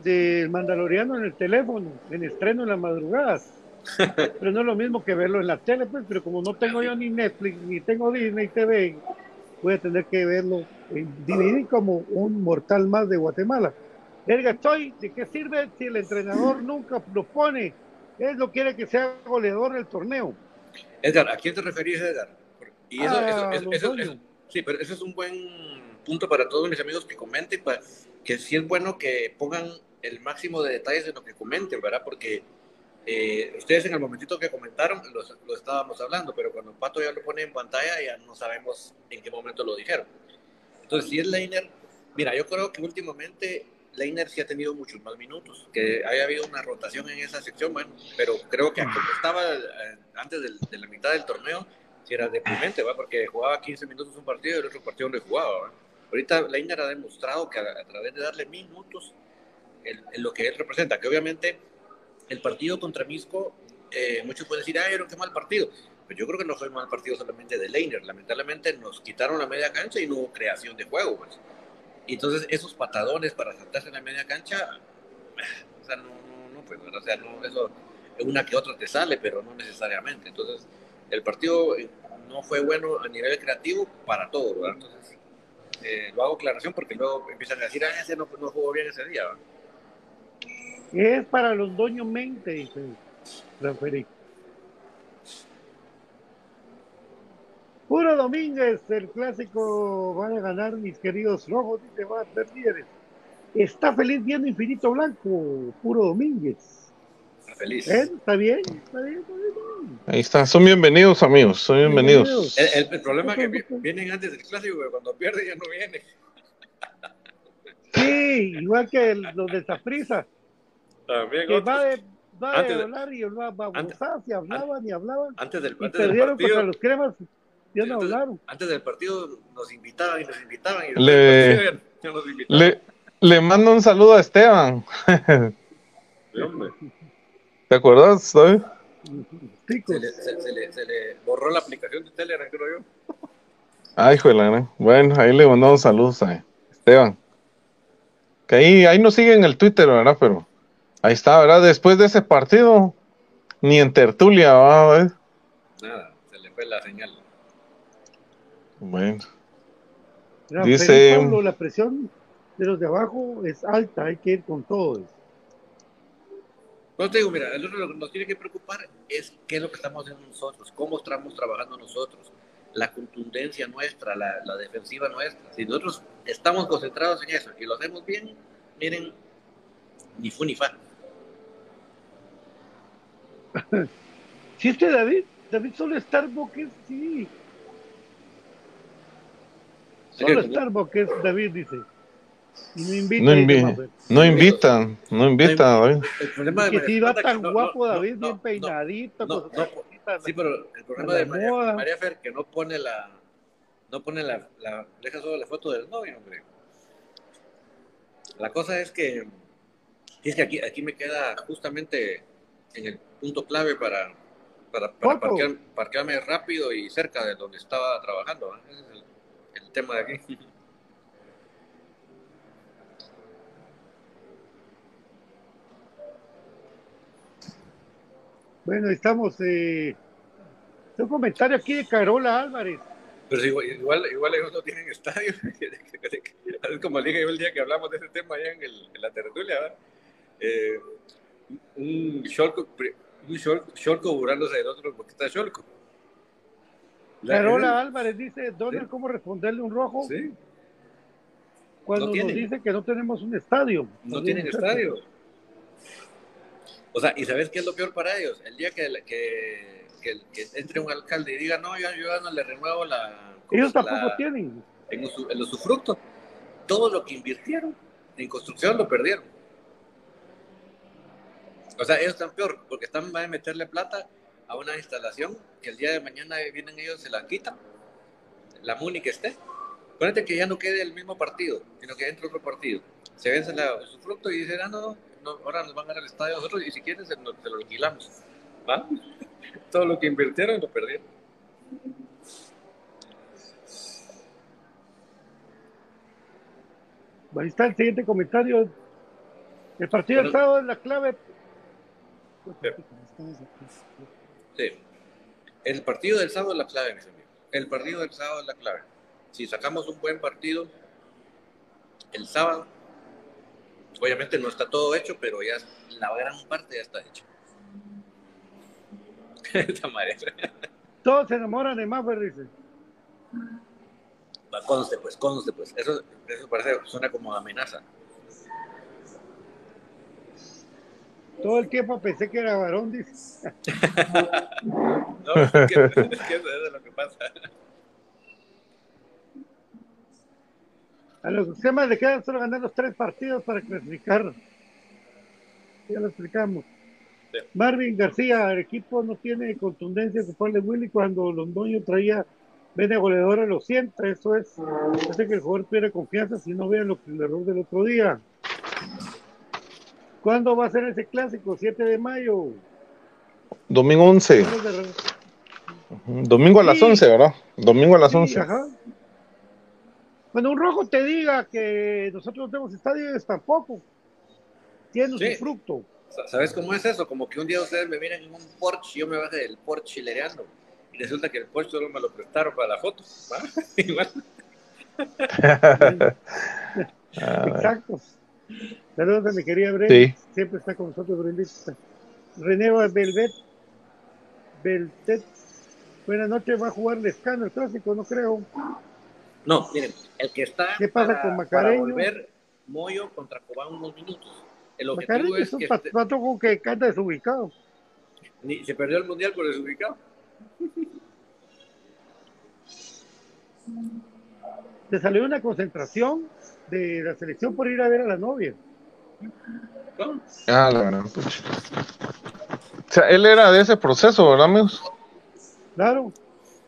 del Mandaloriano en el teléfono, en estreno en las madrugadas. pero no es lo mismo que verlo en la tele, pues, pero como no tengo yo ni Netflix, ni tengo Disney TV, voy a tener que verlo en DVD como un mortal más de Guatemala. Verga, estoy, ¿de qué sirve si el entrenador nunca lo pone? Él no quiere que sea goleador del torneo. Edgar, ¿a quién te referís, Edgar? Y eso, Ah, eso- eso- sí, pero ese es un buen punto para todos mis amigos que comenten, que sí es bueno que pongan el máximo de detalles en lo que comenten, ¿verdad? Porque eh, ustedes en el momentito que comentaron lo, lo estábamos hablando, pero cuando Pato ya lo pone en pantalla ya no sabemos en qué momento lo dijeron. Entonces, si es Leiner, mira, yo creo que últimamente Leiner sí ha tenido muchos más minutos, que haya habido una rotación en esa sección, bueno, pero creo que como estaba eh, antes del- de la mitad del torneo, sí era deprimente, ¿va? porque jugaba 15 minutos un partido y el otro partido no jugaba. ¿va? Ahorita Leiner ha demostrado que a, a través de darle minutos, el- en lo que él representa, que obviamente el partido contra Misco, eh, muchos pueden decir, ay, era qué mal partido. Pero yo creo que no fue un mal partido solamente de Leiner. Lamentablemente nos quitaron la media cancha y no hubo creación de juego. Pues. Y entonces esos patadones para saltarse en la media cancha, o sea, no, no, no, pues, o sea, no, eso, una que otra te sale, pero no necesariamente. Entonces, el partido eh, no fue bueno a nivel creativo para todo, ¿verdad? Entonces, eh, lo hago aclaración porque luego empiezan a decir, ah, ese no, jugó bien ese día, ¿verdad? Es para los dueños mente, dice Federico. Puro Domínguez, el clásico van a ganar mis queridos rojos, dice va a ser líderes. Está feliz viendo Infinito Blanco, puro Domínguez. Está feliz. ¿Eh? ¿Está bien? ¿Está bien? ¿Está bien? Ahí está, son bienvenidos amigos, son bienvenidos. Bienvenidos. El, el- el problema es que vi- vienen antes del clásico, pero cuando pierde ya no viene. Sí, igual que el- los de Saprisa, También que va de, va Antes de hablar y hablar antes- y hablaban y hablaban Antes del, y antes del perdieron partido, contra los cremas, ya no hablaron. antes del partido nos invitaban y nos invitaban y Le- después del partido ya, ya nos invitaban. Le, le mando un saludo a Esteban. Sí, hombre. ¿Te acuerdas, David? Se le, se, se le, se le borró la aplicación de Telegram, creo yo. Ay, hijo de la gran. Bueno, ahí le mandamos saludos a Esteban. Que ahí, ahí nos sigue en el Twitter, ¿verdad? Pero ahí está, ¿verdad? Después de ese partido, ni en tertulia, ¿va? ¿Ves? Nada, se le fue la señal. Bueno, Dice- Pablo, la presión de los de abajo es alta, hay que ir con todo. No te digo, mira, lo lo que nos tiene que preocupar es qué es lo que estamos haciendo nosotros, cómo estamos trabajando nosotros, la contundencia nuestra, la, la defensiva nuestra. Si nosotros estamos concentrados en eso y lo hacemos bien, miren, ni fu ni fa. Si este David, David solo Starbucks es, sí. Solo Starbucks es David, dice. Y no invita. no, no invitan, no invitan, David. El problema de que María si va Fernanda tan que no- guapo no- David, no, bien no, peinadito, no, con sus no, cositas. Sí, pero el problema de María, Fer que no pone la, no pone la, la, deja solo la foto del novio, hombre. La cosa es que, es que aquí, aquí me queda justamente en el punto clave para, para, parquear- parquearme rápido y cerca de donde estaba trabajando. ¿eh? Ese es el, el tema de aquí. Bueno, estamos. Eh, un comentario aquí de Carola Álvarez. Pero sí, igual, igual, igual ellos no tienen estadio. es como le dije yo el día que hablamos de ese tema allá en, el, en la tertulia. Eh, un Sholko, un Sholko burlándose del otro porque está Sholko. La- Carola Álvarez dice: Donald, ¿cómo responderle un rojo? Sí, Cuando No nos dice que no tenemos un estadio. no tienen estadio. O sea, ¿y sabes qué es lo peor para ellos? El día que, que, que, que entre un alcalde y diga, no, yo, no le renuevo la... Ellos la- tampoco tienen. en, en usufructo. Todo lo que invirtieron en construcción lo perdieron. O sea, ellos están peor, porque están van a meterle plata a una instalación que el día de mañana vienen ellos, se la quitan, la MUNI que esté, Acuérdate que ya no quede el mismo partido, sino que entra otro partido. Se vence la usufructo y dicen, ah, no, no, no, ahora nos van a dar el estadio a nosotros y si quieren se, lo alquilamos. ¿Va? Todo lo que invirtieron lo perdieron. Ahí está el siguiente comentario. El partido del sábado es la clave. Sí. El partido del sábado es la clave, mis amigos. El partido del sábado es la clave. Si sacamos un buen partido el sábado, obviamente no está todo hecho, pero ya la gran parte ya está hecha. Esta madre. Todos se enamoran de Maffer, dice. Conste, pues, conste, pues. Eso, eso parece, suena como amenaza. Todo el tiempo pensé que era varón, dice. No, es que, es que eso es lo que pasa. A los sistemas le quedan solo ganar los tres partidos para clasificar. Ya lo explicamos. Sí. Marvin García, el equipo no tiene contundencia que fue de Willy cuando Londoño traía vene goleador a los 100. Eso es, hace que el jugador pierde confianza si no vean lo que el error del otro día. ¿Cuándo va a ser ese clásico? 7 de mayo. Domingo 11. Ujú, Domingo a las Sí. 11, ¿verdad? Domingo a las Sí, 11. ajá. Cuando un rojo te diga que nosotros no tenemos estadios, tampoco. Tiene Sí. su fruto. Sa- ¿Sabes cómo es eso? Como que un día ustedes me miran en un Porsche y yo me baje del Porsche chilereando. Y resulta que el Porsche solo me lo prestaron para la foto. ¿va? Igual. Exacto. Saludos a mi querida Brenda. Sí. Siempre está con nosotros, Brendita. René Belvet. Beltet. Buenas noches, va a jugar Lescano, el clásico, no creo. No, miren, el que está ¿Qué pasa para, con para volver Moyo contra Cobán unos minutos. El objetivo Macareño es es un que pat- pato que canta desubicado. ni- se perdió el mundial por desubicado. Se salió una concentración de la selección por ir a ver a la novia. ¿no? Ah, la gran pucha. O sea, él era de ese proceso, ¿verdad, amigos? Claro.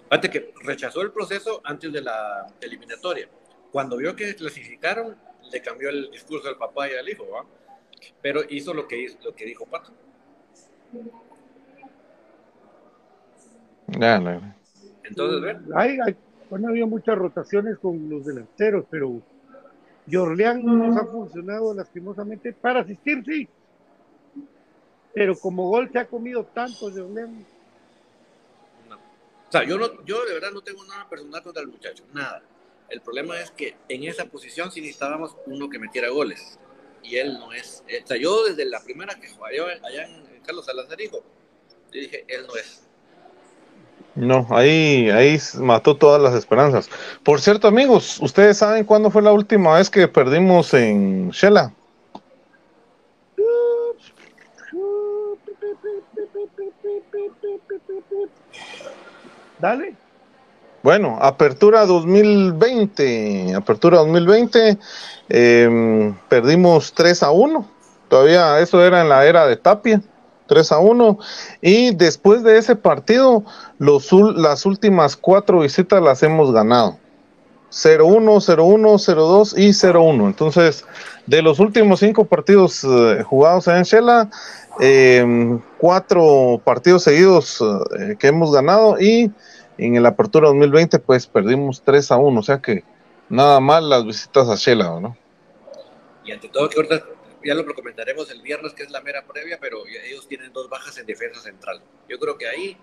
Fíjate que rechazó el proceso antes de la eliminatoria. Cuando vio que clasificaron, le cambió el discurso al papá y al hijo, ¿va? Pero hizo lo que, hizo, lo que dijo Pato. Ya, la gran. Entonces, ¿ven? Hay, hay, bueno, había muchas rotaciones con los delanteros, pero Jorleán no nos ha funcionado lastimosamente. Para asistir, sí. Pero como gol se ha comido tanto Jorleán. Sea, yo, no, yo de verdad no tengo nada personal contra el muchacho, nada. El problema es que en esa posición sí necesitábamos uno que metiera goles. Y él no es. eh, O sea, yo desde la primera que jugaba allá en Carlos Salazar dijo, yo dije, él no es. No, ahí, ahí mató todas las esperanzas. Por cierto, amigos, ¿ustedes saben cuándo fue la última vez que perdimos en Shela? Dale. Bueno, apertura 2020, apertura 2020, eh, perdimos 3 a 1, todavía eso era en la era de Tapia, 3 a 1, y después de ese partido, los, las últimas cuatro visitas las hemos ganado, 0-1, 0-1, 0-2 y 0-1, entonces de los últimos cinco partidos eh, jugados en Shela, eh, cuatro partidos seguidos eh, que hemos ganado y en el Apertura 2020 pues perdimos 3 a 1, o sea que nada mal las visitas a Shela, ¿no? Y ante todo, que ahorita ya lo comentaremos el viernes, que es la mera previa, pero ellos tienen dos bajas en defensa central. Yo creo que ahí,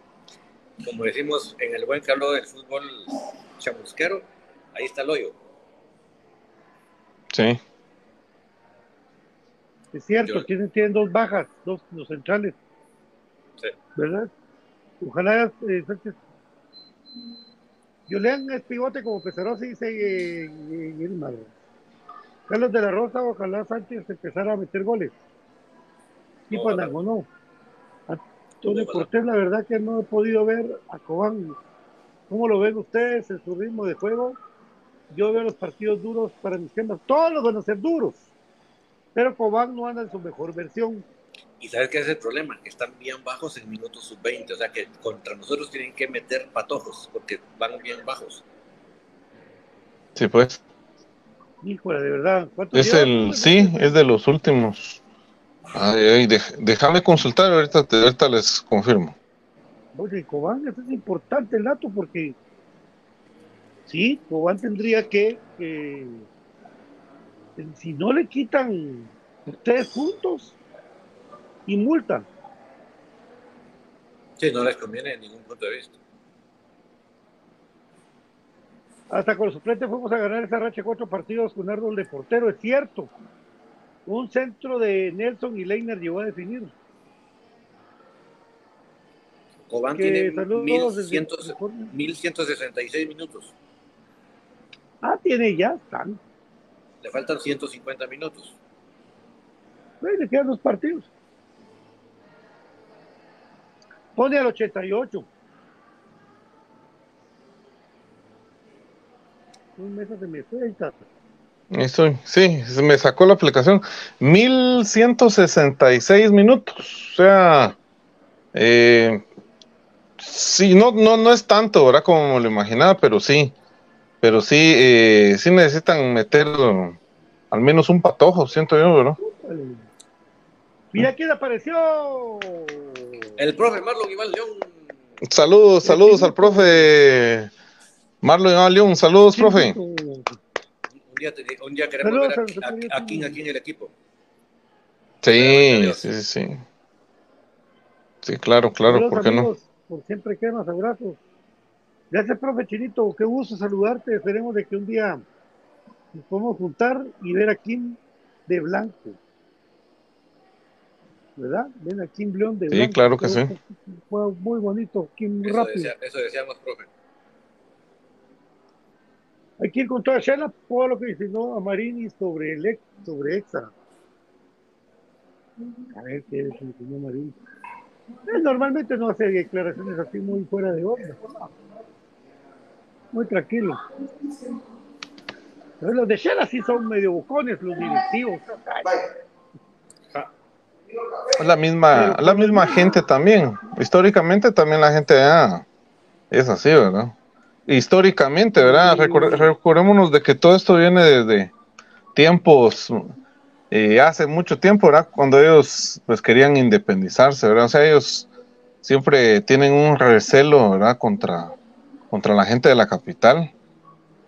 como decimos en el buen calor del fútbol chamusquero, ahí está el hoyo. Sí. Es cierto, Yo- tienen, tienen dos bajas, dos los centrales, Sí. ¿verdad? Ojalá eh, Sánchez- Julián es pivote como Pesarosa dice eh, eh, Gilmar. Carlos de la Rosa, ojalá Sánchez empezara a meter goles. Y Ojalá. Panamá no. Antonio. Cortés, la verdad que no he podido ver a Cobán. ¿Cómo lo ven ustedes en su ritmo de juego? Yo veo los partidos duros para mis temas. Todos los van a ser duros. Pero Cobán no anda en su mejor versión. Y sabes qué es el problema, que están bien bajos en minutos sub-20, o sea que contra nosotros tienen que meter patojos, porque van bien bajos. Sí, pues. Híjole, de verdad. ¿cuántos Es lleva? el, sí, es de los últimos. Ay, ay, déjame consultar, ahorita, te- ahorita les confirmo. Oye, Cobán, eso es importante el dato porque sí, Cobán tendría que, que- si no le quitan tres puntos y multa, Sí, no les conviene en ningún punto de vista. hasta con los suplentes fuimos a ganar esa racha cuatro partidos con Arnold de portero, es cierto. Un centro de Nelson y Leiner llegó a definir. Cobán tiene saludos desde 1100 California. 1166 minutos. Ah, tiene ya, están. Le faltan 150 minutos. Ahí le quedan dos partidos. Pone al 88. Un mes se me fue ahí está. Ahí estoy. Sí, se me sacó la aplicación. 1166 minutos. O sea, eh, sí, no, no, no es tanto, ¿verdad? Como me lo imaginaba, pero sí. Pero sí, eh, sí necesitan meter al menos un patojo, siento yo, ¿verdad? Vale. Mira quién apareció. El profe Marlon Iván León. Saludos, saludos al profe Marlon Iván León. Saludos, profe. Un día, te- un día queremos Saludos ver a a, King aquí en el equipo. Sí, sí, sí, sí. Sí, claro, claro, Saludos, ¿por qué no? Por siempre quemas, abrazos. Gracias, profe Chinito. Qué gusto saludarte. Esperemos de que un día nos podamos juntar y ver a Kim de blanco. ¿Verdad? Ven a Kim León de Sí, blanco. claro que sí. Fue muy bonito, Kim Eso, rápido. decía- eso decíamos, profe. Hay que ir con toda Shela, todo lo que diseñó a Marini sobre el ex, sobre Exa. A ver qué diseñó Marini. Él normalmente no hace declaraciones así muy fuera de onda. Muy tranquilo. Pero los de Shela sí son medio bucones, los directivos. La misma, la misma gente también. Históricamente también la gente allá es así, ¿verdad? Históricamente, ¿verdad? Recor- recordémonos de que todo esto viene desde tiempos, eh, hace mucho tiempo, ¿verdad? Cuando ellos pues querían independizarse, ¿verdad? O sea, ellos siempre tienen un recelo, ¿verdad? Contra, contra la gente de la capital.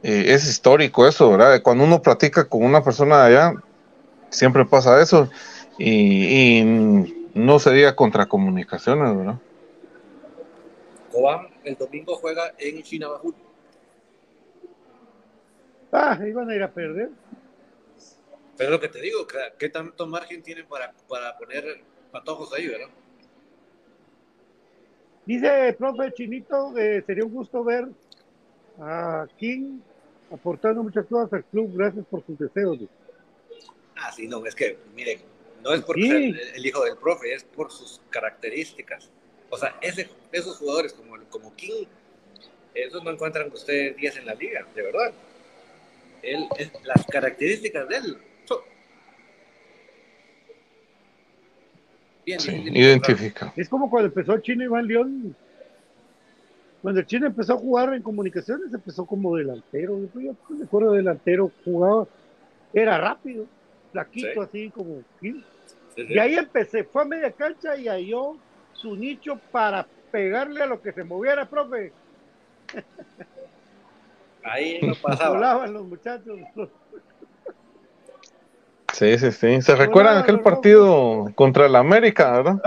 Eh, es histórico eso, ¿verdad? Cuando uno platica con una persona de allá, siempre pasa eso. Y, y no se diga contra comunicaciones, ¿verdad? Cobán el domingo juega en Chinabajul. Ah, iban a ir a perder. Pero lo que te digo, ¿qué, qué tanto margen tienen para, para poner patojos ahí, verdad? Dice el profe Chinito, eh, sería un gusto ver a King aportando muchas cosas al club. Gracias por sus deseos. dice. Ah, sí, no, es que, miren, no es porque Sí. sea el, el hijo del profe, es por sus características. O sea, ese, esos jugadores como, como King, esos no encuentran ustedes 10 en la liga, de verdad. Él, es, las características de él. son- Bien, Sí, identifica. Es como cuando empezó el chino Iván León. Cuando el chino empezó a jugar en comunicaciones, empezó como delantero. Yo yo me acuerdo de delantero, jugaba, era rápido, flaquito, Sí. así como King. Sí, sí. Y ahí empecé, fue a media cancha y halló su nicho para pegarle a lo que se moviera, profe. Ahí no pasaba. Volaban los muchachos. Sí, sí, sí. ¿Se recuerdan aquel partido contra el América, verdad?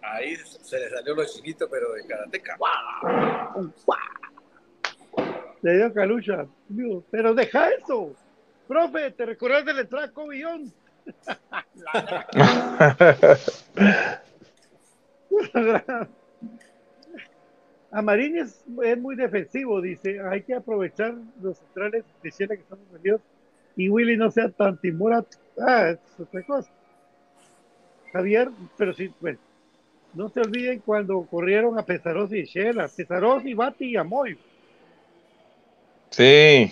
Ahí se le salió lo chinito, pero de karateca. Le dio calucha. Digo, Pero deja eso. Profe, ¿te recuerdas de la entrada a Cobillón? A Marín es, es muy defensivo, dice. Hay que aprovechar los centrales de Shela que estamos vendidos y Willy no sea tan timora. Ah, es otra cosa. Javier, pero sí, bueno. No se olviden cuando corrieron a Pesarosi y Shela. Pesarosi, Bati y Amoy. Sí.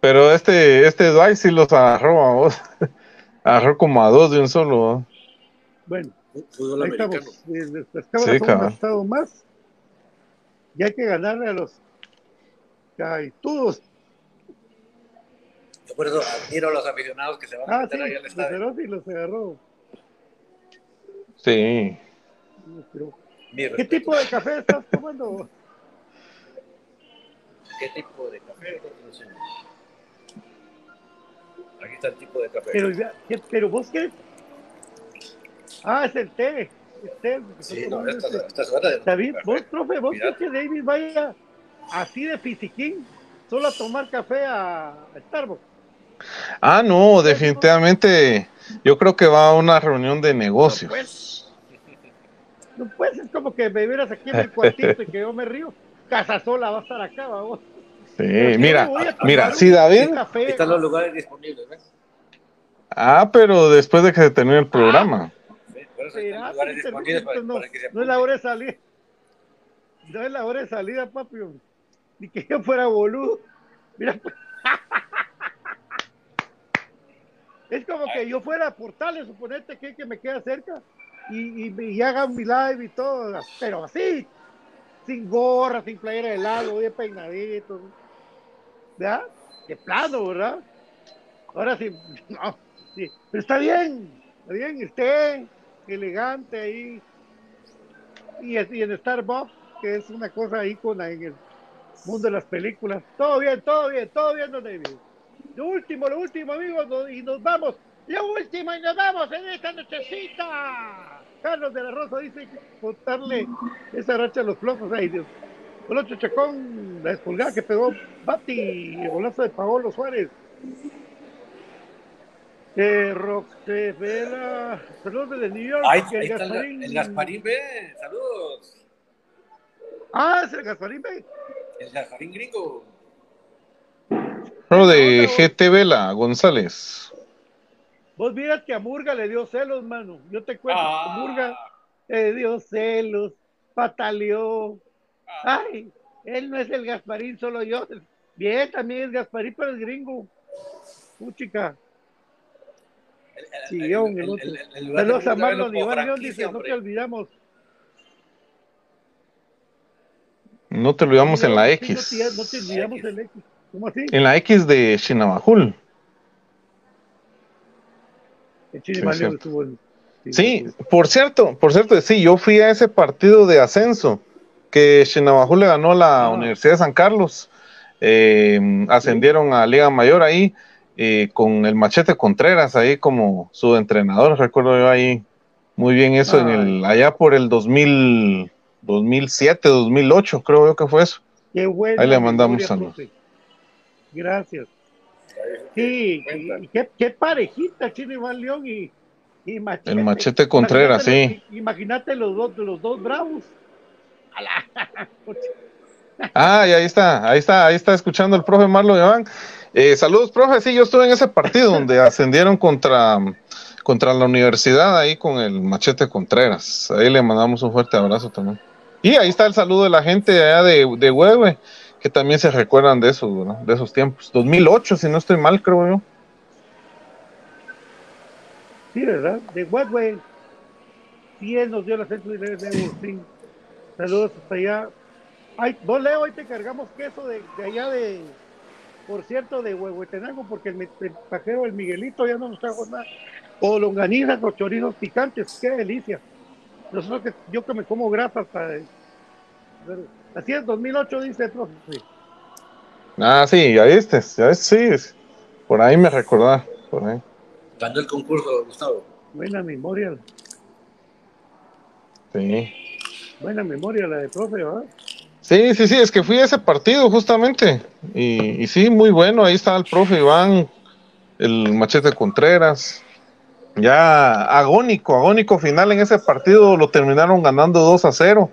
Pero este, este Dwight sí los agarró a vos. Agarró como a dos de un solo. ¿no? Bueno, Fútbol ahí americano. estamos. Eh, Las cámaras Sí, más. Y hay que ganarle a los Caitudos. Yo por eso admiro a los aficionados que se van a Ah, meter sí, ahí al los estadio. Cerotti los agarró. Sí. ¿Qué tipo de café estás tomando? ¿Qué tipo de café? Aquí está el tipo de café. Pero, ya- ¿qué- pero vos qué? Ah, es el té. El té. sí, no, esta, esta es hora de David, vos, profe, vos crees que David vaya así de fisiquín solo a tomar café a Starbucks. Ah, no, definitivamente. Yo creo que va a una reunión de negocios. No pues es como que me vieras aquí en el cuartito y que yo me río. Casa sola va a estar acá, vamos. Sí, mira, mira, sí, David. café. Están los lugares disponibles, ¿ves? Ah, pero después de que se termine el programa. Será, para, no, para que se no es la hora de salida. No es la hora de salida, papi. Ni que yo fuera boludo. Mira, pues. Es como que yo fuera a Portales, suponete que, que me queda cerca y, y, y hagan mi live y todo, pero así, sin gorra, sin playera de lado, bien peinadito. ¿Verdad? De plano, ¿verdad? Ahora sí, no, sí, pero está bien, está bien, esté elegante ahí. Y en Starbucks, que es una cosa ícona en el mundo de las películas. Todo bien, todo bien, todo bien, don David. Lo último, lo último, amigos, y nos vamos. Lo último, y nos vamos en esta nochecita. Carlos de la Rosa dice que contarle esa racha a los flojos. Ay, Dios. Colocho Chacón, la despulgada que pegó Bati, el golazo de Paolo Suárez. Eh, Roxevela, saludos desde New York. Ahí, el está el, Gasparín- el Gasparín B. Saludos. Ah, es el Gasparín, ve. El Gasparín gringo. De GT Vela, González. Vos miras que a Murga le dio celos, mano. Yo te cuento, Ah. Murga le dio celos, pataleó. Ay, él no es el Gasparín, solo yo. Bien, también es Gasparín, pero es gringo. Puchica. Sí, yo, Saludos a Marlon Iván León, dice, no te olvidamos. No te olvidamos en la X. No te, no te olvidamos el X. ¿Cómo así? En la X de. El Chile Sí, por cierto, por cierto, sí, yo fui a ese partido de ascenso que Shinabajul le ganó a la Ah. Universidad de San Carlos. Eh, ascendieron a Liga Mayor ahí eh, con el Machete Contreras ahí como su entrenador. Recuerdo yo ahí muy bien eso en el allá por el 2000, 2007, 2008, creo yo que fue eso. Qué bueno. Ahí le mandamos saludos. Gracias. Sí, y qué, qué parejita, Chile Iván León y, y Machete. El Machete Contreras, Imagínate sí. los- Imagínate los dos, los dos bravos. A la- Ah, y ahí está, ahí está, ahí está escuchando el profe Marlo Iván. Eh, saludos, profe. Sí, yo estuve en ese partido donde ascendieron contra, contra la universidad ahí con el Machete Contreras. Ahí le mandamos un fuerte abrazo también. Y ahí está el saludo de la gente allá de, de Huehue, que también se recuerdan de esos, de esos tiempos. 2008, si no estoy mal, creo yo. Sí, ¿verdad? De Huehue. Sí, él nos dio el le debo, sí. Saludos hasta allá. Ay, vos, Leo, hoy te cargamos queso de, de allá de, por cierto, de Huehuetenango, porque el, el pajero, el Miguelito, ya no nos trajo nada. O longanizas o chorizos picantes, qué delicia. Nosotros que, yo que me como grasa hasta... de- pero así es, 2008 dice el profe. sí. Ah, sí, ya viste, ya viste, sí. Por ahí me recordaba, por ahí. Ganó el concurso, Gustavo. Buena memoria, Sí. buena memoria la de profe, ¿verdad? Sí, sí, sí, es que fui a ese partido justamente. Y, y sí, muy bueno. Ahí estaba el profe Iván, el machete Contreras. Ya agónico, agónico final en ese partido. Lo terminaron ganando 2 a 0.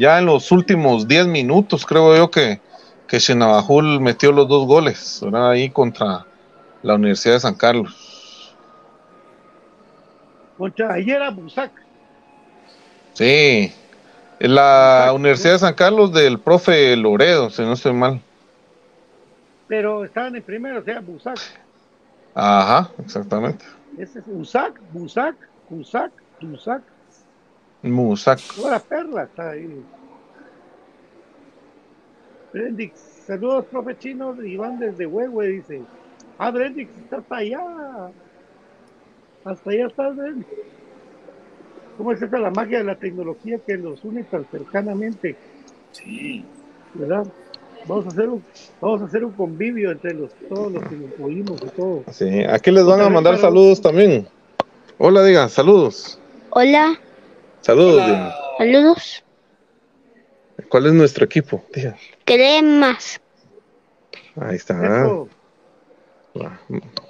Ya en los últimos 10 minutos, creo yo que, que metió los dos goles. ¿verdad? Ahí contra la Universidad de San Carlos. Contra, ayer era Busac. Sí. En la Universidad de San Carlos del profe Loredo, si no estoy mal. pero estaban en primero, o sea, Busac. Ajá, exactamente. Ese es Busac, Busac, Busac, Busac. Musac. Toda la perla está ahí. Brendix saludos, profe chino, Iván desde Huehue, dice. Ah, Brendix, está hasta allá. Hasta allá está Brendix. ¿Cómo es esa la magia de la tecnología que nos une tan cercanamente? Sí. ¿Verdad? Vamos a hacer un, vamos a hacer un convivio entre los, todos los que nos oímos y todo. Sí, aquí les van a mandar saludos también. Hola, diga, saludos. Hola, Saludos, saludos. ¿Cuál es nuestro equipo? Diga. Cremas. Ahí está. Eso.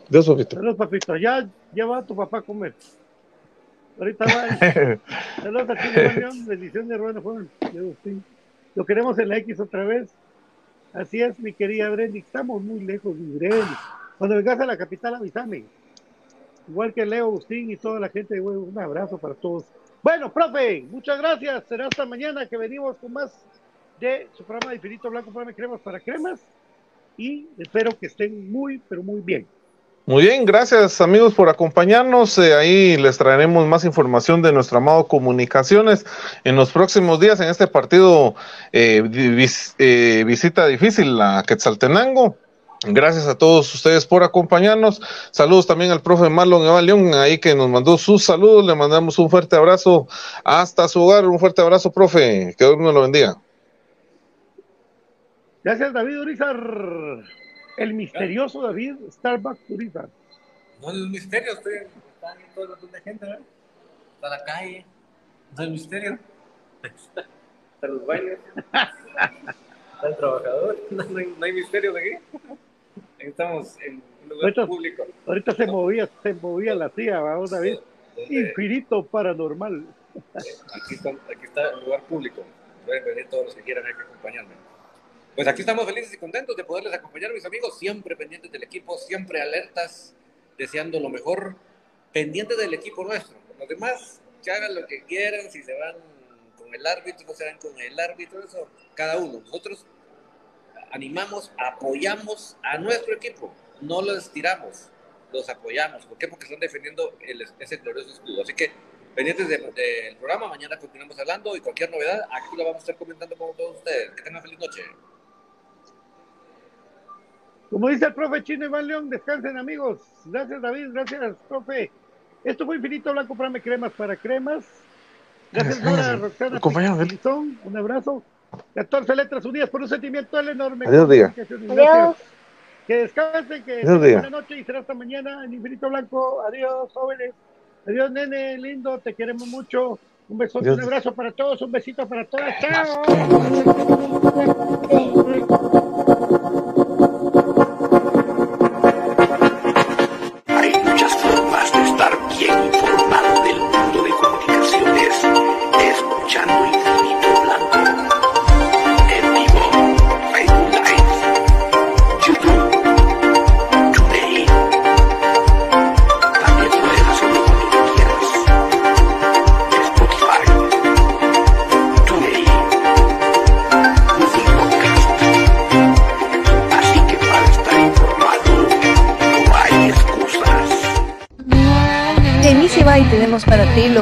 Dios, papito. Saludos, papito. Ya, ya va tu papá a comer. Ahorita va. Saludos a Chile bendición de hermano Juan. Lo queremos en la X otra vez. Así es, mi querida Brendy. Estamos muy lejos, mi Brendy. Cuando vengas a la capital, avísame. Igual que Leo, Agustín y toda la gente de Huevo, un abrazo para todos. Bueno, profe, muchas gracias. Será hasta mañana que venimos con más de su programa de Infinito Blanco, de cremas para cremas. Y espero que estén muy, pero muy bien. Muy bien, gracias amigos por acompañarnos. Eh, ahí les traeremos más información de nuestro amado Comunicaciones en los próximos días en este partido eh, eh, visita difícil a Quetzaltenango. Gracias a todos ustedes por acompañarnos. Saludos también al profe Marlon Evan León, ahí que nos mandó sus saludos. Le mandamos un fuerte abrazo hasta su hogar. Un fuerte abrazo, profe. Que Dios nos lo bendiga. Gracias, David Urizar. El misterioso David Starbucks Urizar. No es un misterio, estoy, está ahí todo el montón de gente, ¿verdad? Está la calle, no es un misterio. Está los baños, está el trabajador, no, no hay, no hay misterio de aquí. Estamos en un lugar Ahorita- público. Ahorita se movía, se movía la tía, vamos David. Donde- Infinito paranormal. Aquí está, aquí está el lugar público. Pueden venir todos los que quieran hay que acompañarme. Pues aquí estamos felices y contentos de poderles acompañar, mis amigos, siempre pendientes del equipo, siempre alertas, deseando lo mejor, pendientes del equipo nuestro. Los demás, que hagan lo que quieran, si se van con el árbitro, no se van con el árbitro, eso, cada uno. Nosotros animamos, apoyamos a nuestro equipo, no los tiramos, los apoyamos. ¿Por qué? Porque están defendiendo el, ese glorioso escudo. Así que pendientes de- del programa, mañana continuamos hablando y cualquier novedad, aquí la vamos a estar comentando con todos ustedes. Que tengan feliz noche. Como dice el profe Chino Iván León, descansen amigos. Gracias David, gracias profe. Esto fue Infinito Blanco para cremas para cremas. Gracias Nora, Roxana, Compañero, un abrazo. 14 letras unidas por un sentimiento del enorme. Adiós, diga. Adiós. Que descansen, que Adiós, buena noche y será hasta mañana en Infinito Blanco. Adiós, jóvenes. Adiós, nene, lindo, te queremos mucho. Un besote, Adiós. un abrazo para todos, un besito para todas. Chao.